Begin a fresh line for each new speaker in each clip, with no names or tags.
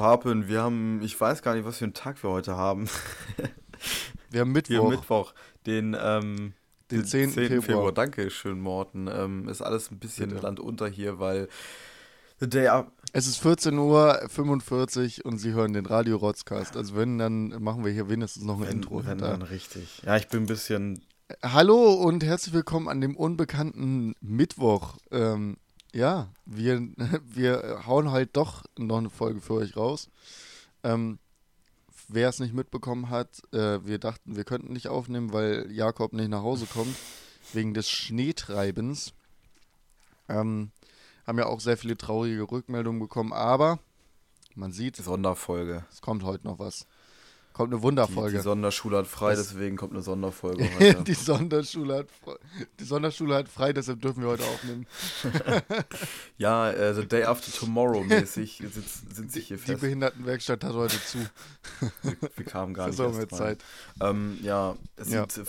Papen, wir haben, ich weiß gar nicht, was für einen Tag wir heute haben.
Wir haben Mittwoch.
Wir haben Mittwoch, den, ähm,
Den 10. Februar.
Februar. Danke schön, Morten. Ähm, ist alles ein bisschen
Bitte.
Land unter hier, weil the day up.
Es ist 14.45 Uhr und Sie hören den Radio Rotzcast. Also wenn, dann machen wir hier wenigstens noch ein Intro.
wenn
Da.
dann richtig. Ja, ich bin ein bisschen.
Hallo und herzlich willkommen an dem unbekannten Mittwoch. Ähm, ja, wir, wir hauen halt doch noch eine Folge für euch raus. Ähm, wer es nicht mitbekommen hat, äh, wir dachten, wir könnten nicht aufnehmen, weil Jakob nicht nach Hause kommt, wegen des Schneetreibens. Ähm, haben ja auch sehr viele traurige Rückmeldungen bekommen, aber man sieht,
Sonderfolge.
es kommt heute noch was. Kommt eine
Die,
Wunderfolge.
die Sonderschule hat frei,
Das-
deswegen kommt eine Sonderfolge heute.
die, Sonderschule hat, die Sonderschule hat frei, deshalb dürfen wir heute aufnehmen.
ja, äh, the day after tomorrow mäßig sind sich hier
Die
fest.
Behindertenwerkstatt hat heute zu.
Wir kamen gar nicht erst
Sommerzeit.
rein. Ähm, ja, es
Ja.
sieht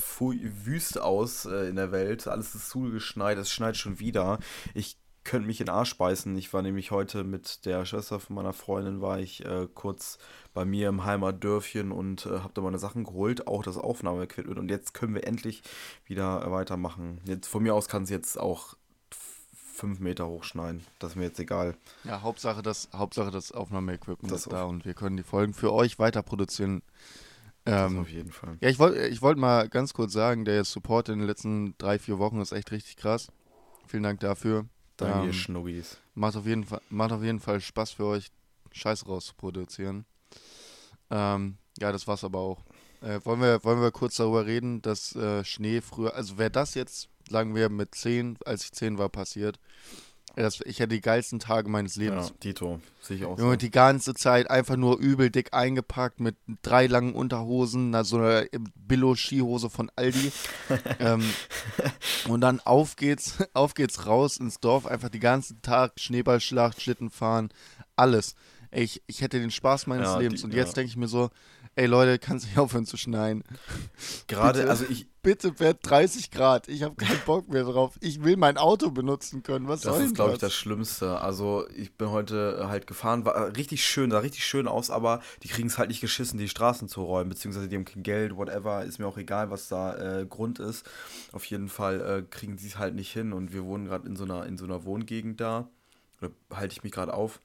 wüst aus äh, in der Welt. Alles ist zugeschneit, es schneit schon wieder. Ich könnte mich in den Arsch beißen. Ich war nämlich heute mit der Schwester von meiner Freundin, war ich äh, kurz bei mir im Heimatdörfchen und äh, habe da meine Sachen geholt, auch das Aufnahmeequipment. Und jetzt können wir endlich wieder äh, weitermachen. Jetzt, von mir aus kann es jetzt auch fünf Meter hochschneien. Das ist mir jetzt egal.
Ja, Hauptsache das, Hauptsache das Aufnahmeequipment ist da und wir können die Folgen für euch weiter produzieren. Ähm,
auf jeden Fall.
ja, ich wollte ich wollt mal ganz kurz sagen, der Support in den letzten drei, vier Wochen ist echt richtig krass. Vielen Dank dafür.
Ihr
ähm,
Schnuggis.
Macht auf jeden Fall, macht auf jeden Fall Spaß für euch, Scheiß rauszuproduzieren. Ähm, ja, das war's aber auch. Äh, wollen, wir, wollen wir kurz darüber reden, dass äh, Schnee früher, also wäre das jetzt, sagen wir, mit 10, als ich 10 war, passiert, das, ich hätte die geilsten Tage meines
Ja,
Lebens.
Dito, sehe ich auch
Junge,
so.
die ganze Zeit einfach nur übel dick eingepackt mit drei langen Unterhosen, so einer Billo-Skihose von Aldi. ähm, und dann auf geht's, auf geht's raus ins Dorf, einfach den ganzen Tag Schneeballschlacht, Schlitten fahren, alles. Ich, ich hätte den Spaß meines
Ja,
Lebens.
die-
und
ja.
jetzt denke ich mir so, ey Leute, kannst nicht aufhören zu schneien.
Gerade,
bitte.
also ich,
Bitte wird 30 Grad. Ich habe keinen Bock mehr drauf. Ich will mein Auto benutzen können. Was
Das
soll
ist, glaube ich,
das?
Schlimmste. Also, ich bin heute halt gefahren, war äh, richtig schön, sah richtig schön aus, aber die kriegen es halt nicht geschissen, die Straßen zu räumen, beziehungsweise die haben kein Geld, whatever, ist mir auch egal, was da äh, Grund ist. Auf jeden Fall äh, kriegen sie es halt nicht hin und wir wohnen gerade in so einer, in so einer Wohngegend da. Oder halte ich mich gerade auf.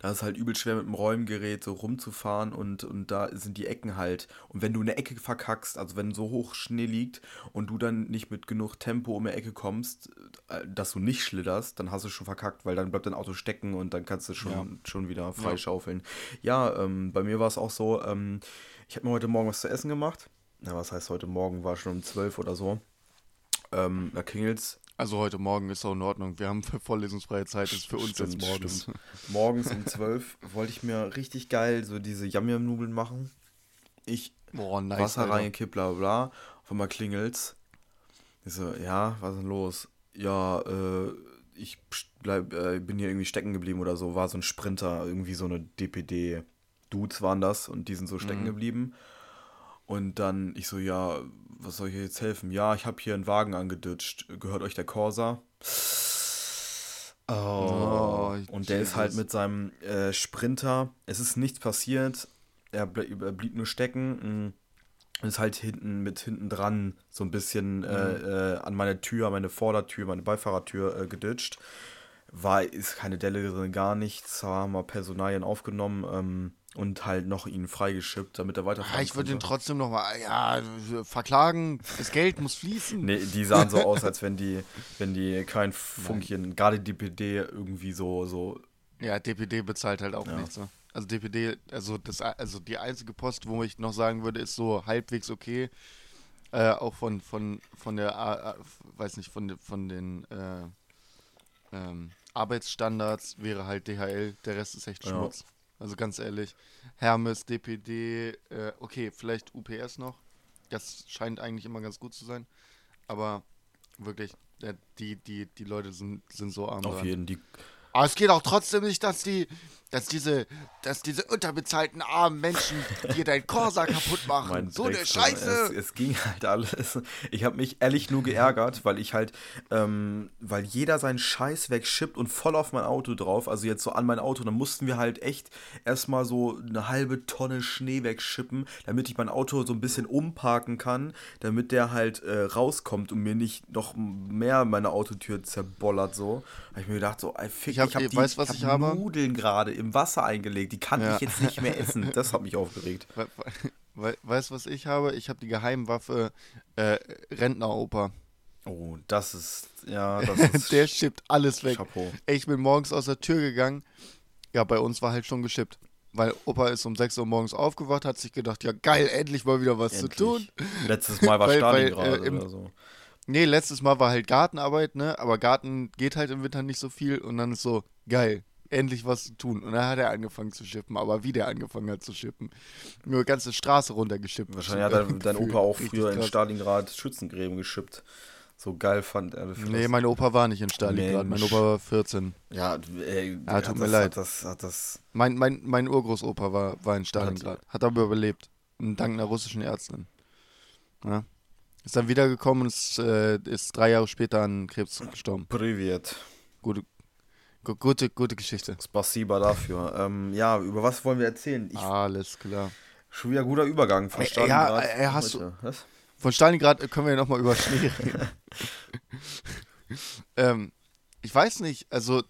Da ist halt übel schwer mit dem Räumgerät so rumzufahren und, und da sind die Ecken halt. Und wenn du eine Ecke verkackst, also wenn so hoch Schnee liegt und du dann nicht mit genug Tempo um die Ecke kommst, äh, dass du nicht schlitterst, dann hast du schon verkackt, weil dann bleibt dein Auto stecken und dann kannst du schon,
Ja.
schon wieder
Ja.
freischaufeln. Ja, ähm, bei mir war es auch so, ähm, ich habe mir heute Morgen was zu essen gemacht. Na, was heißt heute Morgen? War schon um 12 oder so. Ähm, da klingelt's.
Also heute Morgen ist auch in Ordnung. Wir haben vorlesungsfreie Zeit, das ist für uns
Stimmt,
jetzt morgens.
stimmt. Morgens um 12 wollte ich mir richtig geil so diese Yam-Yam-Nudeln machen. Ich
Boah, nice.
Wasser reingekippt, bla bla. Auf einmal klingelt's. Ich so, ja, was ist denn los? Ja, äh, ich bleib, äh, bin hier irgendwie stecken geblieben oder so. War so ein Sprinter, irgendwie so eine DPD-Dudes waren das und die sind so stecken
Mhm.
geblieben. Und dann ich so, ja, was soll ich jetzt helfen? Ja, ich habe hier einen Wagen angeditscht. Gehört euch der Corsa? Oh.
Oh,
und der ist halt
Jesus.
mit seinem äh, Sprinter. Es ist nichts passiert. Er, ble er blieb nur stecken. mm, und Ist halt hinten mit hinten dran so ein bisschen äh, äh, an meine Tür, meine Vordertür, meine Beifahrertür äh, geditscht. War, ist keine Delle drin, gar nichts. Haben wir Personalien aufgenommen ähm, und halt noch ihn freigeschippt, damit er weiterfahren
Ah, ich würde ihn trotzdem noch mal, ja, verklagen. Das Geld muss fließen.
Nee, die sahen so aus, als wenn die, wenn die kein Funkchen, gerade die PD irgendwie so, so,
Ja, DPD bezahlt halt auch
Ja.
nichts. Ne? Also DPD, also das, also die einzige Post, wo ich noch sagen würde, ist so halbwegs okay. Äh, auch von, von, von der, A- weiß nicht, von, von den äh, ähm, Arbeitsstandards wäre halt DHL, der Rest ist echt
Ja.
Also ganz ehrlich. Hermes, DPD, äh, okay, vielleicht UPS noch. Das scheint eigentlich immer ganz gut zu sein. Aber wirklich, äh, die, die, die Leute sind, sind so arm
auf
dran.
jeden. Die,
Aber es geht auch trotzdem nicht, dass die, dass diese, dass diese unterbezahlten armen Menschen dir dein Corsa kaputt machen.
Mein
so eine. Scheiße.
Es, es ging halt alles. Ich habe mich ehrlich nur geärgert, weil ich halt, ähm, weil jeder seinen Scheiß wegschippt und voll auf mein Auto drauf, also jetzt so an mein Auto, dann mussten wir halt echt erstmal so eine halbe Tonne Schnee wegschippen, damit ich mein Auto so ein bisschen umparken kann, damit der halt äh, rauskommt und mir nicht noch mehr meine Autotür zerbollert so. Habe ich mir gedacht so, ey, fick,
Ich
ich habe
weißt, was ich habe?
Nudeln gerade im Wasser eingelegt, die kann
Ja.
ich jetzt nicht mehr essen. Das hat mich aufgeregt.
We we weißt du, was ich habe? Ich habe die Geheimwaffe äh, Rentneroper.
Oh, das ist, ja, das ist
Der schippt alles weg.
Chapeau.
Ey, ich bin morgens aus der Tür gegangen. Ja, bei uns war halt schon geschippt. Weil Opa ist um 6 Uhr morgens aufgewacht, hat sich gedacht, ja geil, endlich mal wieder was
Endlich.
zu tun.
Letztes Mal war
Weil- weil,
Stalingrad
äh, im-
oder so.
Nee, letztes Mal war halt Gartenarbeit, ne? Aber Garten geht halt im Winter nicht so viel und dann ist so, geil, endlich was zu tun. Und dann hat er angefangen zu schippen, aber wie der angefangen hat zu schippen. Nur ganze Straße runtergeschippt.
Wahrscheinlich hat dein, dein. Opa auch früher in. Stalingrad Schützengräben geschippt. So geil fand er das.
Nee, mein Opa war nicht in Stalingrad. Mein
Mensch.
Opa war 14.
Ja, ey, hat
tut
das,
mir leid.
Hat das, hat das,
Mein, mein, mein Urgroßopa war, war in Stalingrad. Hat aber überlebt. Dank einer russischen Ärztin. Ja. Ist dann wiedergekommen und ist, äh, ist drei Jahre später an Krebs gestorben.
Privet.
Gute, gu- gute, gute Geschichte.
Spasiba dafür. ähm, ja, über was wollen wir erzählen? Ich,
Alles klar.
Schon wieder guter Übergang von
Ey,
Stalingrad.
ja, ey, hast
heute. Was?
Von Stalingrad können wir ja nochmal über Schnee reden. ähm, ich weiß nicht, also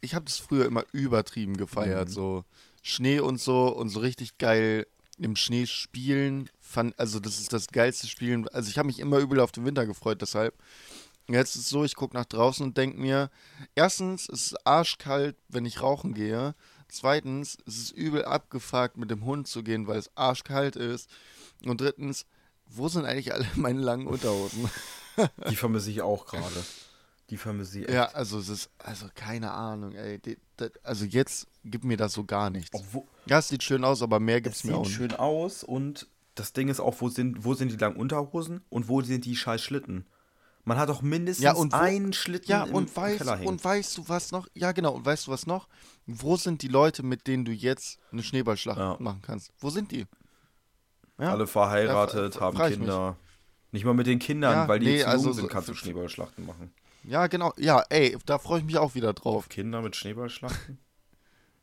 ich habe das früher immer übertrieben gefeiert,
Mhm.
so Schnee und so und so richtig geil im Schnee spielen. Fand, also das ist das geilste Spielen. Also ich habe mich immer übel auf den Winter gefreut, deshalb. Jetzt ist es so, ich gucke nach draußen und denke mir, erstens ist es arschkalt, wenn ich rauchen gehe. Zweitens ist es übel abgefuckt, mit dem Hund zu gehen, weil es arschkalt ist. Und drittens, wo sind eigentlich alle meine langen Unterhosen?
Die vermisse ich auch gerade. Die vermisse ich echt.
ja, also es ist, also keine Ahnung, ey. Die, die, also jetzt gibt mir das so gar nichts.
Obwohl,
Ja, es sieht schön aus, aber mehr gibt's
es
mir auch
sieht
nicht.
schön aus und das Ding ist auch, wo sind, wo sind die langen Unterhosen und wo sind die scheiß Schlitten? Man hat doch mindestens
Ja, und wo-
einen Schlitten
Ja,
im,
und,
im
weißt,
Keller hängen.
und weißt du was noch? Ja, genau. Und weißt du was noch? Wo sind die Leute, mit denen du jetzt eine Schneeballschlacht
Ja.
machen kannst? Wo sind die? Ja?
Alle verheiratet,
Ja,
haben Kinder. Nicht mal mit den Kindern, weil die
nee,
zu
also
sind, kannst du Schneeballschlachten machen.
Ja, genau. Ja, ey, da freue ich mich auch wieder drauf.
Kinder mit Schneeballschlachten?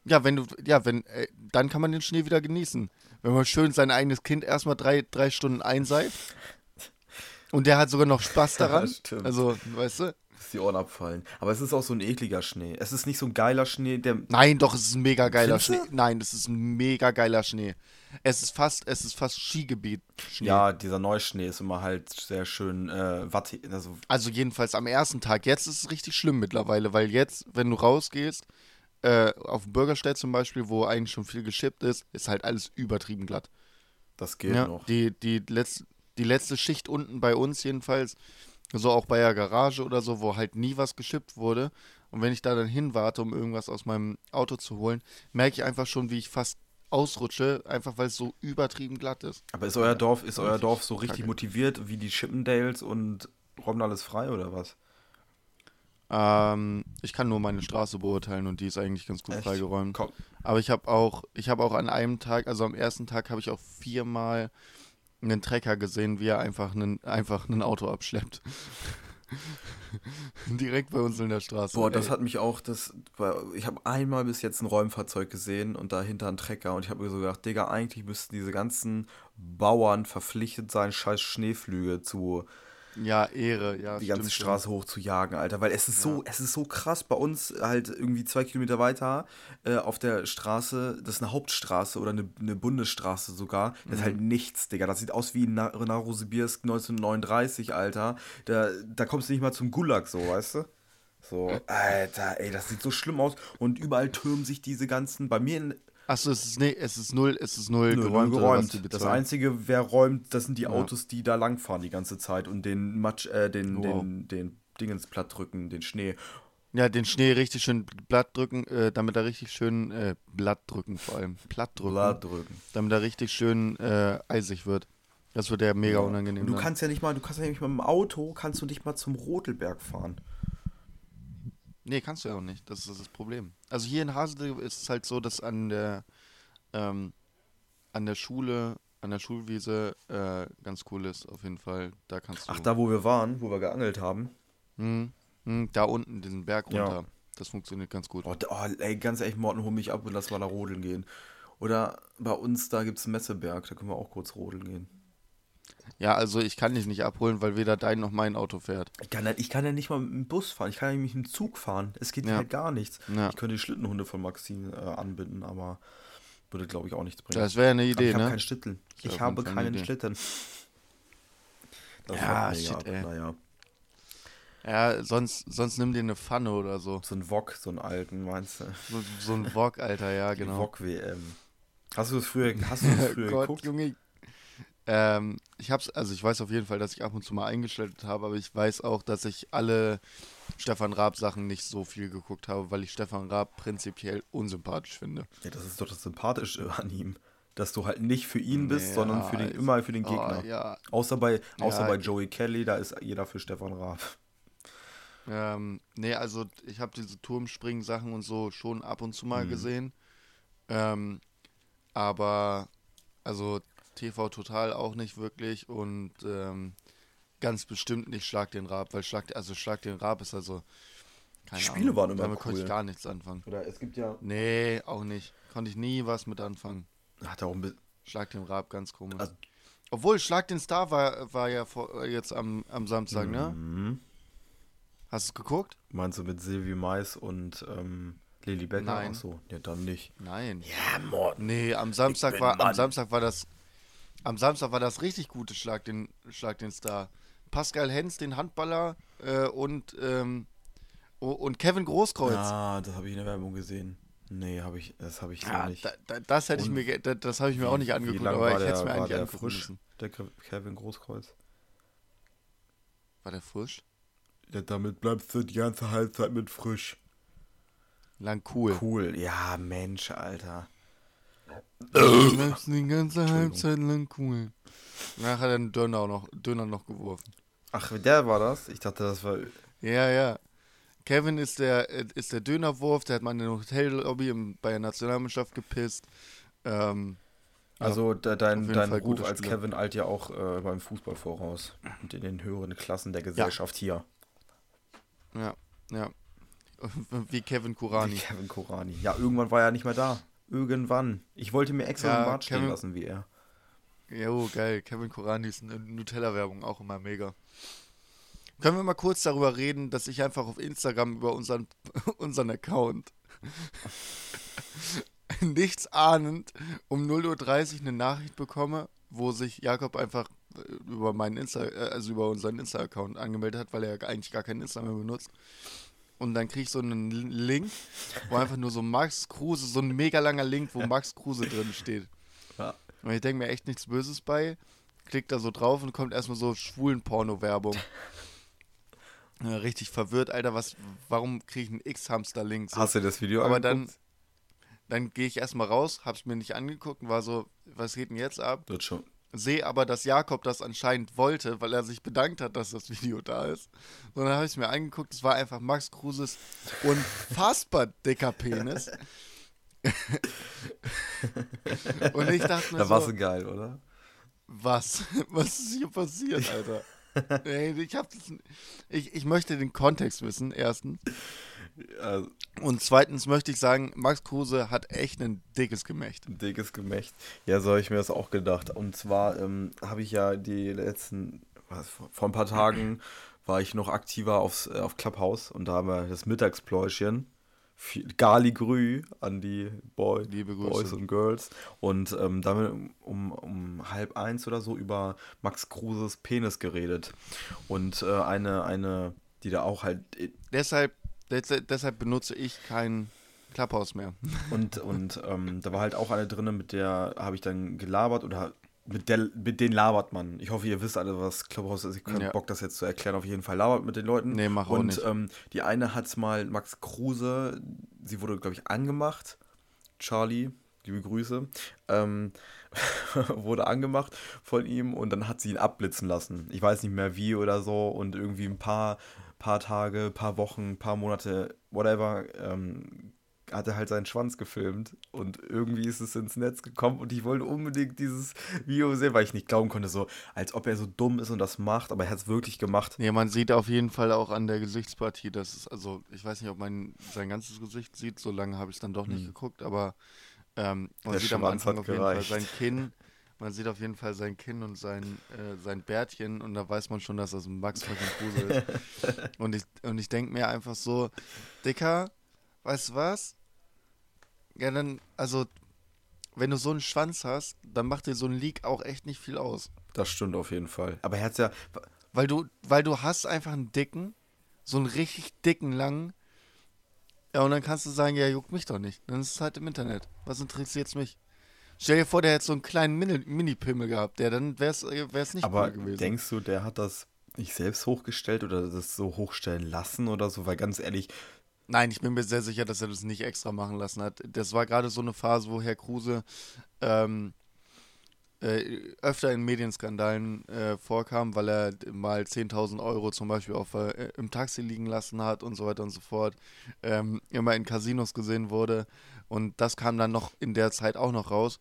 Ja, wenn du, ja, wenn, ey, dann kann man den Schnee wieder genießen. Wenn man schön sein eigenes Kind erstmal drei, drei Stunden einseift. Und der hat sogar noch Spaß daran.
stimmt.
also, weißt du?
Dass die Ohren abfallen. Aber es ist auch so ein ekliger Schnee. Es ist nicht so ein geiler Schnee, der.
Nein, doch, es ist ein mega geiler
Findest
Schnee.
du?
Nein, es ist ein mega geiler Schnee. Es ist fast, es ist fast Skigebiet Schnee.
Ja, dieser Neuschnee ist immer halt sehr schön äh, wattig. Also,
Also jedenfalls am ersten Tag. Jetzt ist es richtig schlimm mittlerweile, weil jetzt, wenn du rausgehst, äh, auf dem Bürgerstedt zum Beispiel, wo eigentlich schon viel geschippt ist, ist halt alles übertrieben glatt.
das geht
Ja,
noch.
Die, die, letz, die letzte Schicht unten bei uns jedenfalls, so auch bei der Garage oder so, wo halt nie was geschippt wurde. Und wenn ich da dann hinwarte, um irgendwas aus meinem Auto zu holen, merke ich einfach schon, wie ich fast ausrutsche, einfach weil es so übertrieben glatt ist.
Aber ist euer Dorf, ist euer Dorf so richtig
kacke.
motiviert wie die Chippendales und räumen alles frei oder was?
Ähm, ich kann nur meine Straße beurteilen und die ist eigentlich ganz gut
Echt?
freigeräumt.
Komm.
Aber ich habe auch, ich habe auch an einem Tag, also am ersten Tag habe ich auch viermal einen Trecker gesehen, wie er einfach einen, einfach ein Auto abschleppt. Direkt bei uns in der Straße.
Boah, das
ey.
hat mich auch, das, ich habe einmal bis jetzt ein Räumfahrzeug gesehen und dahinter einen Trecker und ich habe mir so gedacht, Digga, eigentlich müssten diese ganzen verpflichtet sein, scheiß Schneeflüge zu,
Ja, Ehre, ja.
die ganze
stimmt schon.
Straße hoch zu jagen, Alter. Weil es ist so, es ist so krass bei uns halt irgendwie zwei Kilometer weiter äh, auf der Straße, das ist eine Hauptstraße oder eine, eine Bundesstraße sogar. Das ist
Mhm.
halt nichts, Digga. Das sieht aus wie in Na- Narosibirsk 1939, Alter. Da, da kommst du nicht mal zum Gulag so, weißt du? So, Alter, ey, das sieht so schlimm aus. Und überall türmen sich diese ganzen, bei mir in,
Achso, es ist, nee, es ist null, es ist null,
Nö,
geräumt.
geräumt. Das. Einzige, wer räumt, das sind die
Ja.
Autos, die da langfahren die ganze Zeit und den Matsch, äh, den,
Wow.
den, den Dingens platt drücken, den Schnee.
Ja, den Schnee richtig schön blatt drücken, äh, damit er richtig schön, äh, blatt drücken vor allem, platt drücken,
Platt drücken.
damit er richtig schön äh, eisig wird. Das wird ja mega unangenehm.
Und du
dann.
kannst ja nicht mal, du kannst ja nicht mal mit dem Auto, kannst du nicht mal zum Rotelberg fahren.
Nee, kannst du ja auch nicht. Das ist das Problem. Also hier in Hasel ist es halt so, dass an der, ähm, an der Schule, an der Schulwiese äh, ganz cool ist, auf jeden Fall. Da kannst du.
Ach, da wo wir waren, wo wir geangelt haben.
Hm, hm, da unten, diesen Berg
Ja.
runter. Das funktioniert ganz gut.
Oh, oh, ey, ganz ehrlich, Morten, hol mich ab und lass mal da rodeln gehen. Oder bei uns, da gibt es einen Messeberg, da können wir auch kurz rodeln gehen.
Ja, also ich kann dich nicht abholen, weil weder dein noch mein Auto fährt.
Ich kann, ja, ich kann ja nicht mal mit dem Bus fahren, ich kann ja nicht mit dem Zug fahren. Es geht
Ja.
halt gar nichts.
Ja.
Ich könnte die Schlittenhunde von Maxine äh, anbinden, aber würde, glaube ich, auch nichts bringen.
Das wäre eine Idee,
ich habe
ne?
keinen Schlitten. Ich habe keinen
Idee.
Schlitten. Das
Ja, shit,
ab.
ey.
Naja,
Ja, sonst, sonst nimm dir eine Pfanne oder so.
so ein Wok, so einen alten, meinst du?
So, so ein Wok, Alter, ja, genau.
Wok-WM. Hast du das früher, hast du das früher
Gott,
geguckt?
Junge. Ähm, ich hab's, also ich weiß auf jeden Fall, dass ich ab und zu mal eingeschaltet habe, aber ich weiß auch, dass ich alle Stefan Raab Sachen nicht so viel geguckt habe, weil ich Stefan Raab prinzipiell unsympathisch finde.
Ja, das ist doch das Sympathische an ihm. Dass du halt nicht für ihn bist,
Ja,
sondern für den,
also-
immer für den Gegner.
Oh, ja.
Außer bei, außer
Ja,
bei Joey Kelly, da ist jeder für Stefan Raab.
Ähm, nee, also ich habe diese Turmspringen-Sachen und so schon ab und zu mal
Mhm.
gesehen. Ähm, aber also TV Total auch nicht wirklich und ähm, ganz bestimmt nicht Schlag den Raab, weil Schlag, also Schlag den Raab ist also keine
Die Spiele
Ahnung,
waren immer
damit konnte
cool.
ich gar nichts anfangen.
Oder es gibt ja.
Nee, auch nicht. Konnte ich nie was mit anfangen.
Hat auch ein bisschen.
Schlag den Raab, ganz komisch.
Also-
Obwohl, Schlag den Star war, war ja vor, jetzt am, am Samstag, ne?
Mhm.
Hast du es geguckt?
Meinst du mit Silvi Mais und ähm, Lili Becker?
Nein.
Ach so, ja, dann nicht.
Nein.
Ja, Morten.
Nee, am Samstag war am. Samstag war das am Samstag war das richtig gute Schlag den Schlag den Star. Pascal Hens, den Handballer äh, und ähm, und Kevin Großkreuz.
Ah, das habe ich in der Werbung gesehen. Nee, habe ich, das habe ich so
Ja,
nicht.
da, da, das hätte ich mir ge- da, das habe ich mir auch nicht
Wie
angeguckt, aber ich hätte es mir eigentlich
der
angucken
frisch,
müssen.
der Ke- Kevin Großkreuz?
War der frisch?
Ja, damit bleibst du die ganze Halbzeit mit frisch.
Lang cool.
Cool. Ja, Mensch, Alter.
Du bleibst die ganze Halbzeit lang cool. Nachher hat er einen Döner noch Döner noch geworfen.
Ach, der war das? Ich dachte, das war.
Ja, ja. Kevin ist der, äh, ist der Dönerwurf, der hat mal in der Hotellobby bei der Nationalmannschaft gepisst. Ähm,
Also
auf
dein, dein
Fall
Ruf als
Spieler.
Kevin eilt ja auch äh, beim Fußball voraus. Und in den höheren Klassen der Gesellschaft hier.
ja, ja. Wie Kevin
Wie
Kurani.
Kevin Korani. Ja, irgendwann war er nicht mehr da. Irgendwann. Ich wollte mir extra
Ja,
einen Bart stehen
Kevin-
lassen wie er.
Jo, geil. Kevin Kurani ist eine Nutella-Werbung, auch immer mega. Können wir mal kurz darüber reden, dass ich einfach auf Instagram über unseren, unseren Account nichts ahnend um 0.30 Uhr eine Nachricht bekomme, wo sich Jakob einfach äh, über meinen Insta, äh, also über unseren Insta-Account angemeldet hat, weil er eigentlich gar keinen Insta mehr benutzt. Und dann krieg ich so einen Link, wo einfach nur so Max Kruse, so ein mega langer Link, wo Max Kruse drin steht.
Ja.
Und ich denke mir echt nichts Böses bei. Klickt da so drauf und kommt erstmal so schwulen Porno-Werbung. Ja, richtig verwirrt, Alter, was, warum kriege ich einen X-Hamster-Link? So.
Hast du das Video
Aber
angeguckt?
Dann gehe ich erstmal raus, hab's mir nicht angeguckt und war so, was geht denn jetzt ab?
Wird schon.
Sehe aber, dass Jakob das anscheinend wollte, weil er sich bedankt hat, dass das Video da ist. Und dann habe ich es mir angeguckt, es war einfach Max Kruses unfassbar dicker Penis. und ich dachte mir
Da warst
so,
du geil, oder?
was? Was ist hier passiert, Alter? Ich, hab ich, ich möchte den Kontext wissen, erstens.
Also,
Und zweitens möchte ich sagen, Max Kruse hat echt ein dickes Gemächt.
ein dickes Gemächt. Ja, so habe ich mir das auch gedacht. Und zwar ähm, habe ich ja die letzten, was, vor ein paar Tagen war ich noch aktiver aufs, äh, auf Clubhouse und da haben wir das Mittagspläuschen. Viel- Gali Grü an die Boy. Boys und Girls. Und ähm, damit um, um halb eins oder so über Max Kruses Penis geredet. Und äh, eine, eine, die da auch halt
Deshalb, des- deshalb benutze ich kein Clubhouse mehr.
Und, und ähm, da war halt auch eine drin, mit der habe ich dann gelabert oder mit, der, mit denen labert man. Ich hoffe, ihr wisst alle, was Clubhouse ist. Ich habe
Ja.
Bock, das jetzt zu erklären. Auf jeden Fall labert mit den Leuten.
Nee, mach auch
Und
nicht.
ähm, die eine hat mal Max Kruse, sie wurde, glaube ich, angemacht. Charlie, liebe Grüße. Ähm, wurde angemacht von ihm und dann hat sie ihn abblitzen lassen. Ich weiß nicht mehr wie oder so und irgendwie ein paar paar Tage, paar Wochen, paar Monate, whatever, ähm, hat er halt seinen Schwanz gefilmt und irgendwie ist es ins Netz gekommen und ich wollte unbedingt dieses Video sehen, weil ich nicht glauben konnte, so als ob er so dumm ist und das macht, aber er hat es wirklich gemacht.
Nee, man sieht auf jeden Fall auch an der Gesichtspartie, dass es, also ich weiß nicht, ob man sein ganzes Gesicht sieht, so lange habe ich es dann doch nicht
Hm.
geguckt, aber ähm, man
Der
sieht am
Schwanz
Anfang
hat
auf jeden. Fall sein Kinn, man sieht auf jeden Fall sein Kinn und sein, äh, sein Bärtchen und da weiß man schon, dass das ein Max fucking Kruse ist. und ich, und ich denke mir einfach so, Dicker, weißt du was? Ja, dann, also, wenn du so einen Schwanz hast, dann macht dir so ein Leak auch echt nicht viel aus.
Das stimmt auf jeden Fall. Aber er hat ja,
Weil du, weil du hast einfach einen dicken, so einen richtig dicken, langen. Ja, und dann kannst du sagen, ja, juckt mich doch nicht. Dann ist es halt im Internet. Was interessiert's mich? Stell dir vor, der hätte so einen kleinen Mini- Mini-Pimmel gehabt, der dann wär's, äh, wär's nicht
aber
cool gewesen.
denkst du, der hat das nicht selbst hochgestellt oder das so hochstellen lassen oder so? Weil ganz ehrlich,
Nein, ich bin mir sehr sicher, dass er das nicht extra machen lassen hat. Das war gerade so eine Phase, wo Herr Kruse ähm, äh, öfter in Medienskandalen äh, vorkam, weil er mal 10.000 Euro zum Beispiel auf, äh, im Taxi liegen lassen hat und so weiter und so fort. Ähm, immer in Casinos gesehen wurde. Und das kam dann noch in der Zeit auch noch raus.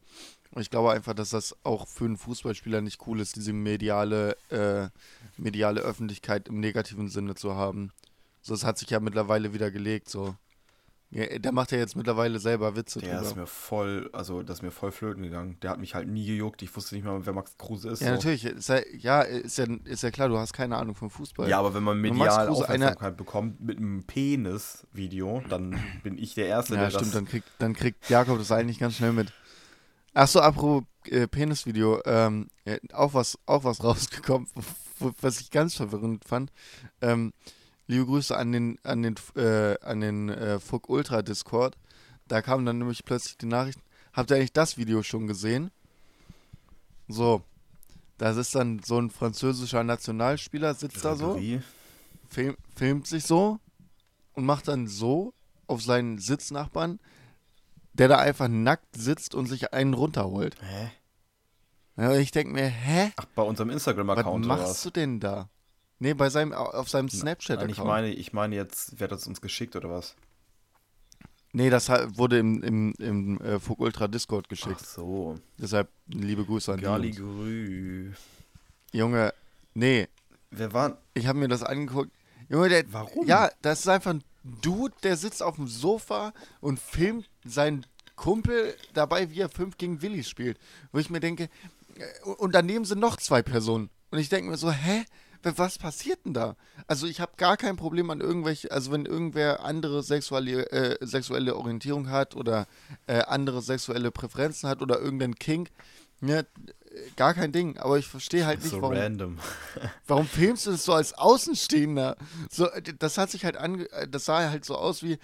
Und ich glaube einfach, dass das auch für einen Fußballspieler nicht cool ist, diese mediale, äh, mediale Öffentlichkeit im negativen Sinne zu haben. So, es hat sich ja mittlerweile wieder gelegt, so. Ja, der macht ja jetzt mittlerweile selber Witze
der ist
drüber.
mir voll, also das ist mir voll flöten gegangen. Der hat mich halt nie gejuckt. Ich wusste nicht mal, wer Max Kruse ist.
Ja,
so.
natürlich. Ist ja, ja, ist ja, ist ja klar, du hast keine Ahnung vom Fußball.
Ja, aber wenn man medial
Kruse einer-
Aufmerksamkeit bekommt mit einem Penis-Video, dann bin ich der Erste,
Ja,
der
stimmt,
das...
dann kriegt, dann kriegt Jakob das eigentlich ganz schnell mit. Achso, apropos äh, Penisvideo, ähm, ja, auch was, auch was rausgekommen, was ich ganz verwirrend fand. Ähm, liebe Grüße an den, an den, äh, an den äh, Fuck Ultra Discord. Da kam dann nämlich plötzlich die Nachricht, habt ihr eigentlich das Video schon gesehen? So, das ist dann so ein französischer Nationalspieler, sitzt da so film, filmt sich so und macht dann so auf seinen Sitznachbarn, der da einfach nackt sitzt und sich einen runterholt.
Hä?
Ja, ich denke mir, hä?
Ach, bei unserem
Was
Instagram-Account oder
machst
was?
du denn da? Nee, bei seinem, auf seinem
Nein, ich
Snapchat-Account.
meine, ich meine jetzt, wer hat das uns geschickt oder was?
Nee, das wurde im, im, im äh, Fug Ultra Discord
Ach
geschickt.
so.
Deshalb liebe Grüße an
Gali. Grü.
Junge, nee,
Wer war...
ich habe mir das angeguckt. Junge, der,
Warum?
Ja, das ist einfach ein Dude, der sitzt auf dem Sofa und filmt seinen Kumpel dabei, wie er 5 gegen Willis spielt. Wo ich mir denke, äh, und daneben sind noch zwei Personen. Und ich denke mir so, hä? Was passiert denn da? Also ich habe gar kein Problem an irgendwelche, also wenn irgendwer andere sexuelle, äh, sexuelle Orientierung hat oder äh, andere sexuelle Präferenzen hat oder irgendeinen Kink, ne, gar kein Ding. Aber ich verstehe halt nicht,
so
warum,
random.
Warum filmst du das so als Außenstehender? So, das hat sich halt ange äh, das sah halt so aus wie,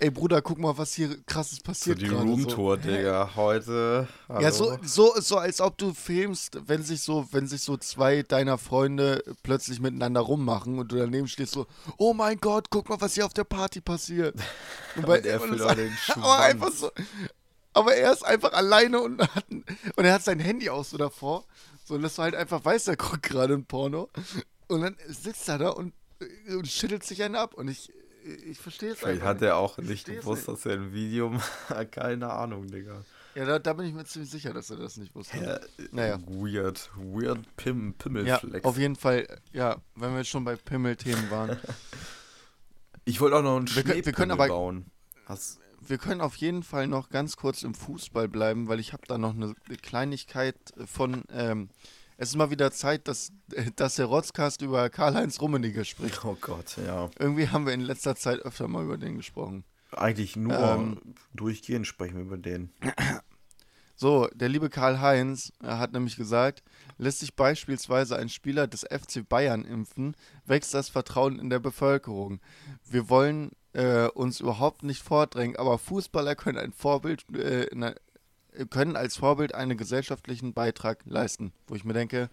ey Bruder, guck mal, was hier krasses
So
passiert
die
gerade.
Roomtour,
so.
Digga, heute.
Ja, so,
Hallo?
so, so als ob du filmst, wenn sich so, wenn sich so zwei deiner Freunde plötzlich miteinander rummachen und du daneben stehst so, oh mein Gott, guck mal, was hier auf der Party passiert. Und, bei,
Und er
und
auch den
aber einfach so, aber er ist einfach alleine und hat, und er hat sein Handy aus so davor, so und das war halt einfach weiß, er guckt gerade ein Porno und dann sitzt er da und, und schüttelt sich einen ab und ich, ich verstehe es
Vielleicht hat er auch
Ich
nicht gewusst, dass er ein Video macht. Keine Ahnung, Digga.
Ja, da, da bin ich mir ziemlich sicher, dass er das nicht wusste.
Ja,
Naja.
Weird. Weird Pim
Ja,
Pimmelflex.
auf jeden Fall, ja, wenn wir jetzt schon bei Pimmel-Themen waren.
ich wollte auch noch einen Schneepimmel
aber-
bauen. Hast,
Wir können auf jeden Fall noch ganz kurz im Fußball bleiben, weil ich habe da noch eine Kleinigkeit von. Ähm, es ist mal wieder Zeit, dass, dass der Rotzcast über Karl-Heinz Rummenigge spricht.
oh Gott, ja.
Irgendwie haben wir in letzter Zeit öfter mal über den gesprochen.
Eigentlich nur
Ähm,
durchgehend sprechen wir über den.
So, der liebe Karl-Heinz äh, hat nämlich gesagt, lässt sich beispielsweise ein Spieler des FC Bayern impfen, wächst das Vertrauen in der Bevölkerung. Wir wollen äh, uns überhaupt nicht vordrängen, aber Fußballer können ein Vorbild, äh, können als Vorbild einen gesellschaftlichen Beitrag leisten. Wo ich mir denke,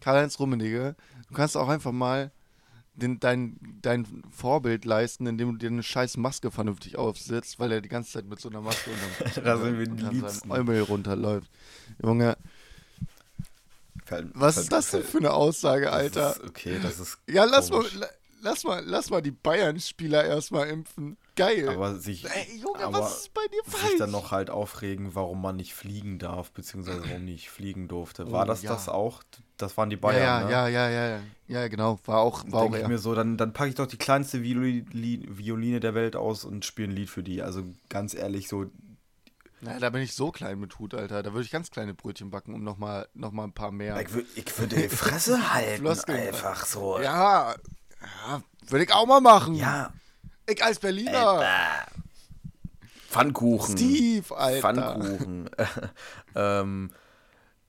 Karl-Heinz Rummenigge, du kannst auch einfach mal den, dein, dein Vorbild leisten, indem du dir eine scheiß Maske vernünftig aufsetzt, weil er die ganze Zeit mit so einer Maske unterm,
Da sind wir die
unter seinem runterläuft. Junge, was ist das denn für eine Aussage,
das
Alter?
Ist, okay, das ist.
Ja, lass mal,
komisch.
la- lass mal, lass mal die Bayern-Spieler erstmal impfen. Geil.
Aber sich,
Ey, Junge,
aber
was ist bei dir
sich
falsch?
dann noch halt aufregen, warum man nicht fliegen darf, beziehungsweise warum nicht fliegen durfte. War
Oh,
das
ja.
das auch? Das waren die
ja,
Bayern,
ja,
ne?
ja, ja, ja, ja, ja, genau. War auch, war
Denke ich
er.
mir so, dann, dann packe ich doch die kleinste Violi Violine der Welt aus und spiele ein Lied für die. Also ganz ehrlich, so,
Na, da bin ich so klein mit Hut, Alter. Da würde ich ganz kleine Brötchen backen, um nochmal noch mal ein paar mehr.
ich würde die Fresse halten,
Floskeln.
einfach so.
Ja, ja würde ich auch mal machen.
Ja,
Ich als Berliner.
Pfannkuchen.
Steve, Alter.
Pfannkuchen. ähm,